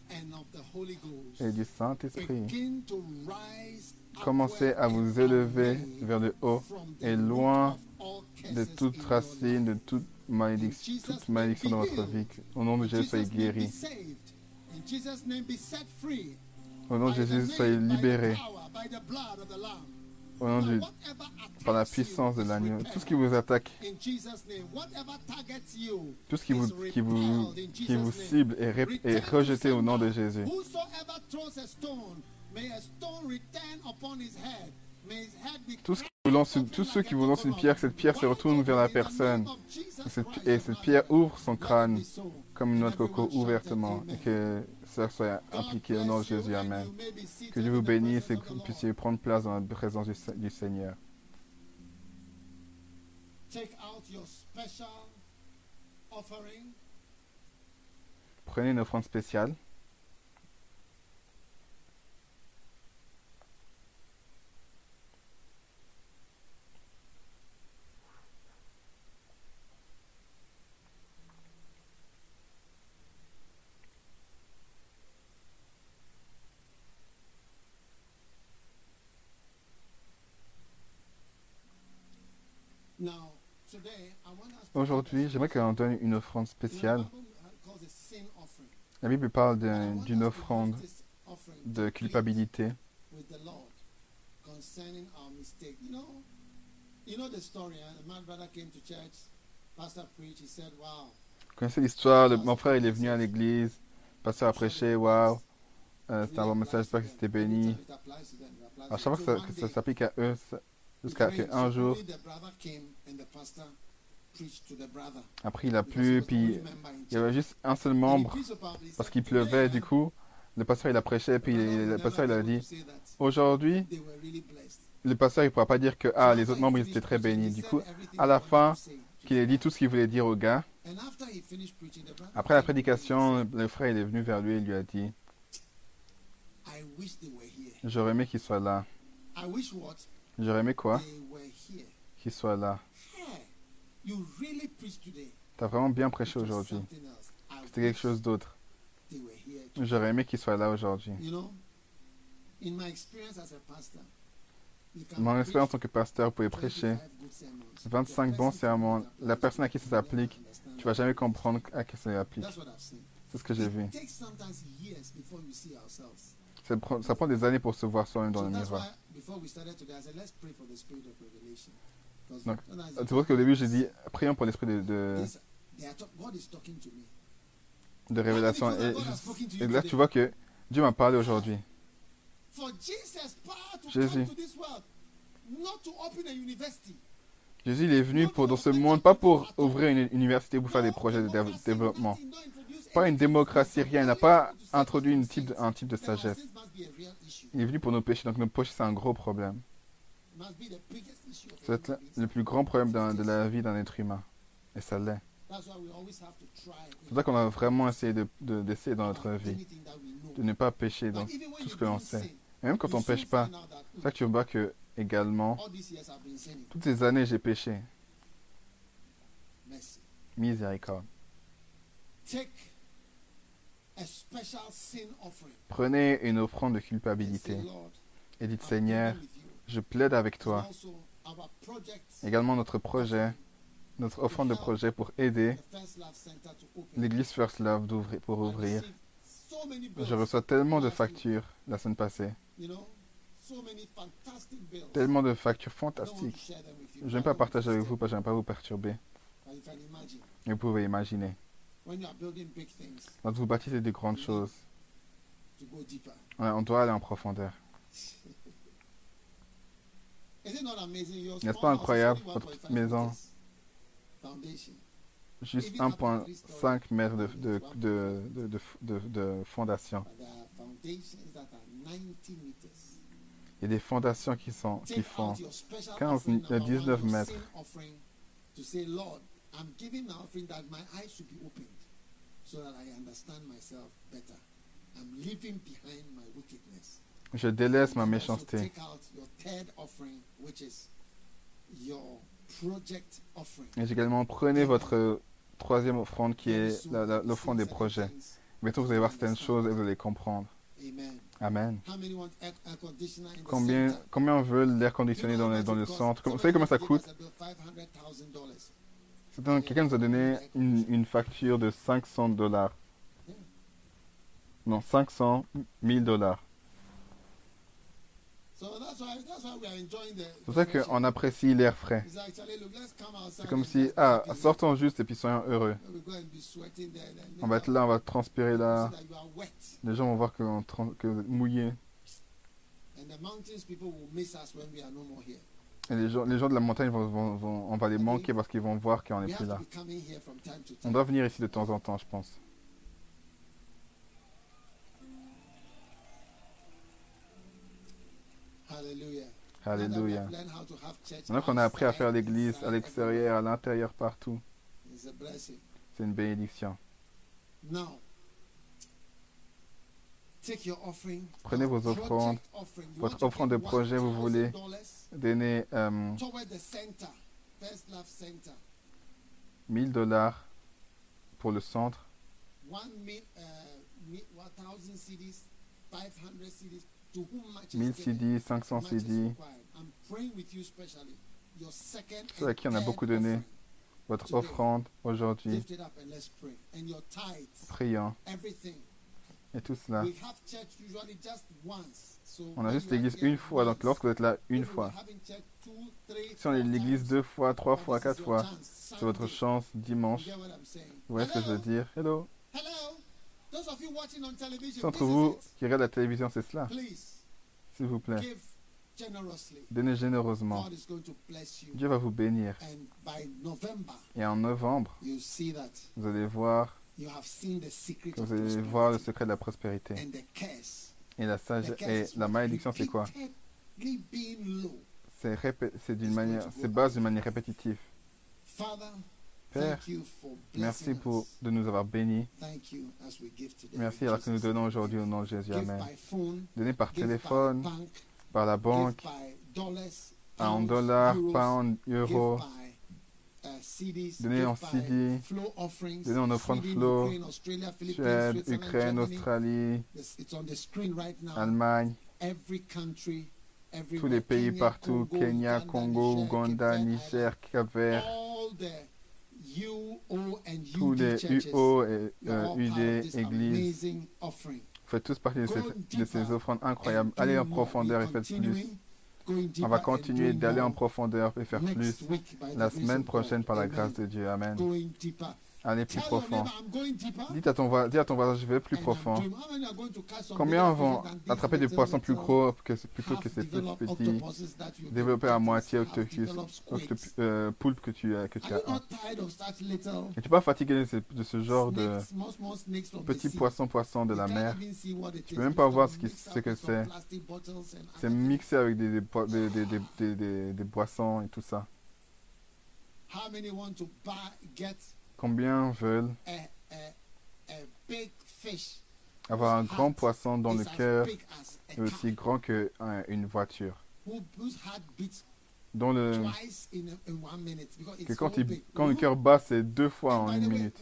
et du Saint-Esprit, commencez à vous élever vers le haut et loin de toute racine, de toute malédiction, toute malédiction dans votre vie. Au nom de Jésus, soyez guéris. free. Au nom de Jésus, soyez libérés. Au nom du, par la puissance de l'agneau. Tout ce qui vous attaque, tout ce qui vous, qui vous, qui vous cible est, rejeté au nom de. Jésus. Tous, qui vous lancent une- tous ceux qui vous lancent une pierre, cette pierre se retourne vers la personne. Et cette, et cette pierre ouvre son crâne comme une noix de coco ouvertement. Ça soit appliqué au nom de Jésus. Amen. Que Dieu vous bénisse et que vous puissiez prendre place dans la présence du, du Seigneur. Take out your special offering. Prenez une offrande spéciale. Aujourd'hui, j'aimerais qu'on donne une offrande spéciale. La Bible parle d'une offrande de culpabilité. Vous connaissez l'histoire, mon frère il est venu à l'église, le pasteur a prêché, waouh, euh, c'était un bon message, j'espère que c'était béni. À chaque fois que ça, ça s'applique à eux, jusqu'à qu'un so jour, après il a plu, puis il y avait juste un seul membre, parce qu'il "Today, pleuvait, du coup, le pasteur il a prêché, puis le pasteur il a dit, aujourd'hui, they were really blessed." le pasteur il pourra pas dire que ah, les autres membres ils étaient très bénis. Du coup, à la fin, qu'il ait dit tout ce qu'il voulait dire au gars, après la prédication, le frère il est venu vers lui et il lui a dit, said, I wish they were here. j'aurais aimé qu'il soit là. J'aurais aimé quoi They were here. Qu'il soit là. T'as vraiment bien prêché aujourd'hui. C'était quelque chose d'autre. J'aurais aimé qu'il soit là aujourd'hui. Mon expérience en tant que pasteur, vous pouvez prêcher 25 good sermons. 25 The bons sermons. La personne à qui ça s'applique, tu vas it. jamais comprendre à qui ça s'applique. C'est ce que j'ai vu. Ça prend, ça prend des années pour se voir soi-même dans le miroir. Before we started today, I said let's pray for the spirit of revelation. Donc, C'est pour ça qu'au début, j'ai dit, prions pour l'esprit de, de, révélation. Et, là, tu vois que Dieu m'a parlé aujourd'hui. Jésus. Jésus, il est venu pour, dans ce monde, pas pour ouvrir une université pour faire des projets de dév- développement. Pas une démocratie, rien. Il n'a pas introduit un type de sagesse. Il est venu pour nos péchés, donc nos péchés, c'est un gros problème. C'est le- plus grand problème de la vie d'un être humain. Et ça l'est. C'est pour ça qu'on a vraiment essayé de- de- d'essayer dans notre vie de ne pas pécher dans tout ce que l'on sait. Et même quand on pêche pas, c'est ça que tu vois que également, toutes ces années, j'ai péché. Miséricorde. Take a special sin offering. Prenez une offrande de culpabilité et dites Seigneur, je plaide avec toi. Également notre projet, notre offrande de projet pour aider l'église First Love d'ouvrir- pour ouvrir. Je reçois tellement de factures la semaine passée, tellement de factures fantastiques. Je n'aime pas partager avec vous parce que je n'aime pas vous perturber. Vous pouvez imaginer. When you are building big things Quand vous bâtissez de grandes choses, ouais, on doit aller en profondeur. N'est-ce pas incroyable, votre 1.5 petite maison? Juste 1,5 mètres de, de, fondation. But there are foundations that are 90 meters. Il y a des fondations qui, sont, qui font out your special 15, offering, euh, number 19 one, your mètres. I'm giving an offering that my eyes should be opened so that I understand myself better. I'm leaving behind my wickedness. Je délaisse ma méchanceté. Take out your third offering, which is your project offering. Et également, prenez votre troisième offrande qui est l'offrande des projets. Bientôt, vous allez voir certaines choses et vous allez comprendre. Amen. Combien, veulent l'air conditionné dans le, dans le centre? Vous savez combien ça coûte? Quelqu'un nous a donné une, une facture de 500 dollars. Non, 500 000 dollars. C'est pour ça qu'on apprécie l'air frais. C'est comme si, ah, sortons juste et puis soyons heureux. On va être là, on va transpirer là. Les gens vont voir que, que vous êtes mouillé. Et les gens, les gens de la montagne, vont, vont- vont- on va les manquer parce qu'ils vont voir qu'on n'est plus là. On doit venir ici de temps en temps, je pense. Hallelujah. Alléluia. Maintenant qu'on a appris à faire l'église à l'extérieur, à l'intérieur, partout, c'est une bénédiction. Prenez vos offrandes. Votre offrande de projet, vous voulez $1,000 donner euh, toward the center, First Love Center. 1000 dollars pour le centre, One mi- uh, mi- 1,000 CDs, 500 CDs. To whom much is 1000 given, CD, 500 much is CD. Ceux à qui on a beaucoup donné. Votre offrande aujourd'hui, Lift Et tout cela. On a juste l'église une fois. Donc lorsque vous êtes là une fois, si on est l'église deux fois, trois fois, quatre is fois, c'est votre chance dimanche. Vous voyez ce que je veux dire? Hello? Ceux d'entre vous qui regardent la télévision, c'est cela. S'il vous plaît, donnez généreusement. Dieu va vous bénir. Et en novembre, vous allez voir, you have seen the secret que of vous allez voir le secret de la prospérité. And the curse. Et la, The sage, et la malédiction, c'est quoi? C'est répé- d'une manière, c'est base d'une manière répétitive. Father, Père, thank you for merci pour us. de nous avoir bénis. Thank you as we give today. Merci alors que nous donnons aujourd'hui au nom de Jésus. Amen. Donnez par téléphone, par la banque, en dollars, pounds, euros. Give en CD, donnez en offrande flow, Suède, Ukraine. Australie. Allemagne, tous les pays partout, Kenya, Congo, Ouganda, Niger, Cap-Vert, tous les. UO et euh, UD, this Église. amazing offering. Vous faites tous partie de, cette- de ces offrandes incroyables. Allez en profondeur et faites plus. On va continuer d'aller en profondeur et faire plus la semaine prochaine par la grâce de Dieu. Amen. Allez plus Tell your profond. Dites à ton, voi- dis à ton voisin, je vais plus profond. Combien vont attraper des poissons plus gros que, plutôt que ces petits développés à moitié octopus, euh, poulpes que tu, as- que tu as. Et tu pas fatigué de ce, de ce genre de petits poissons poissons de la mer? Tu peux même pas voir ce, qui- que c'est. C'est mixé avec des- des boissons et tout ça. Combien veulent avoir un grand poisson dont le cœur est aussi grand qu'une voiture. Heart beats dont le, que quand, il, quand le cœur bat, c'est deux fois en une minute.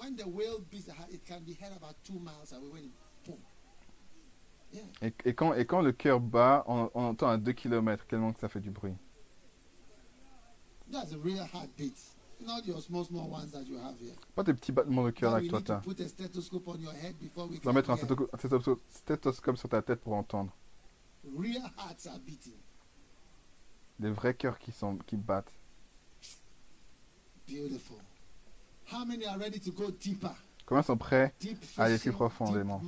Et, et quand, et quand le cœur bat, on, on entend à 2 km tellement que ça fait du bruit. That's a real heartbeat. Not your small, small ones that you have here. Pas des petits battements de cœur là que toi t'as. on your head before we Tu dois can mettre un stétoscope sur ta tête pour entendre. Real hearts are beating. Des vrais cœurs qui, sont, qui battent. Beautiful. How many are ready to go deeper? Combien sont prêts Deep Aller plus profondément?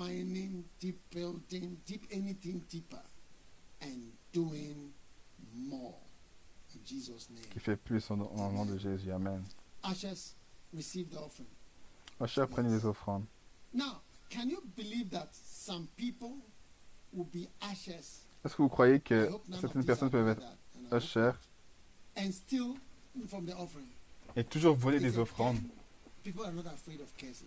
and doing more. In Jesus' name. qui fait plus au nom, de Jésus Amen. Ushers, receive the offering. Chers, prenez les offrandes. Now, can you believe that some people will be ushers? Est-ce que vous croyez que certaines personnes peuvent être ushers and still from the offering. et toujours voler des offrandes People are not afraid of curses.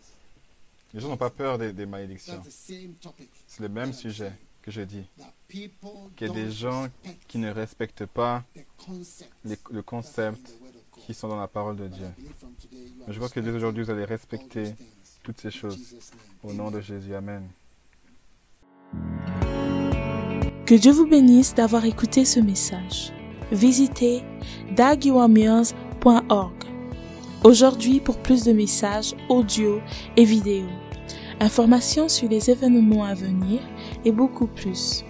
Les gens n'ont pas peur des, des malédictions. That's the same topic. C'est le même sujet que je dis. Qu'il y a des gens qui ne respectent pas les- le concept qui sont dans la parole de Dieu. Mais je vois que dès aujourd'hui, vous allez all respecter toutes ces choses. Au nom de Jésus, Amen. Que Dieu vous bénisse d'avoir écouté ce message. Visitez dagiwamirs.org. Aujourd'hui pour plus de messages audio et vidéo, informations sur les événements à venir et beaucoup plus.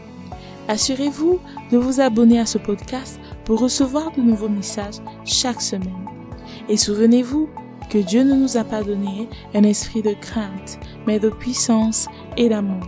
Assurez-vous de vous abonner à ce podcast pour recevoir de nouveaux messages chaque semaine. Et souvenez-vous que Dieu ne nous a pas donné un esprit de crainte, mais de puissance et d'amour.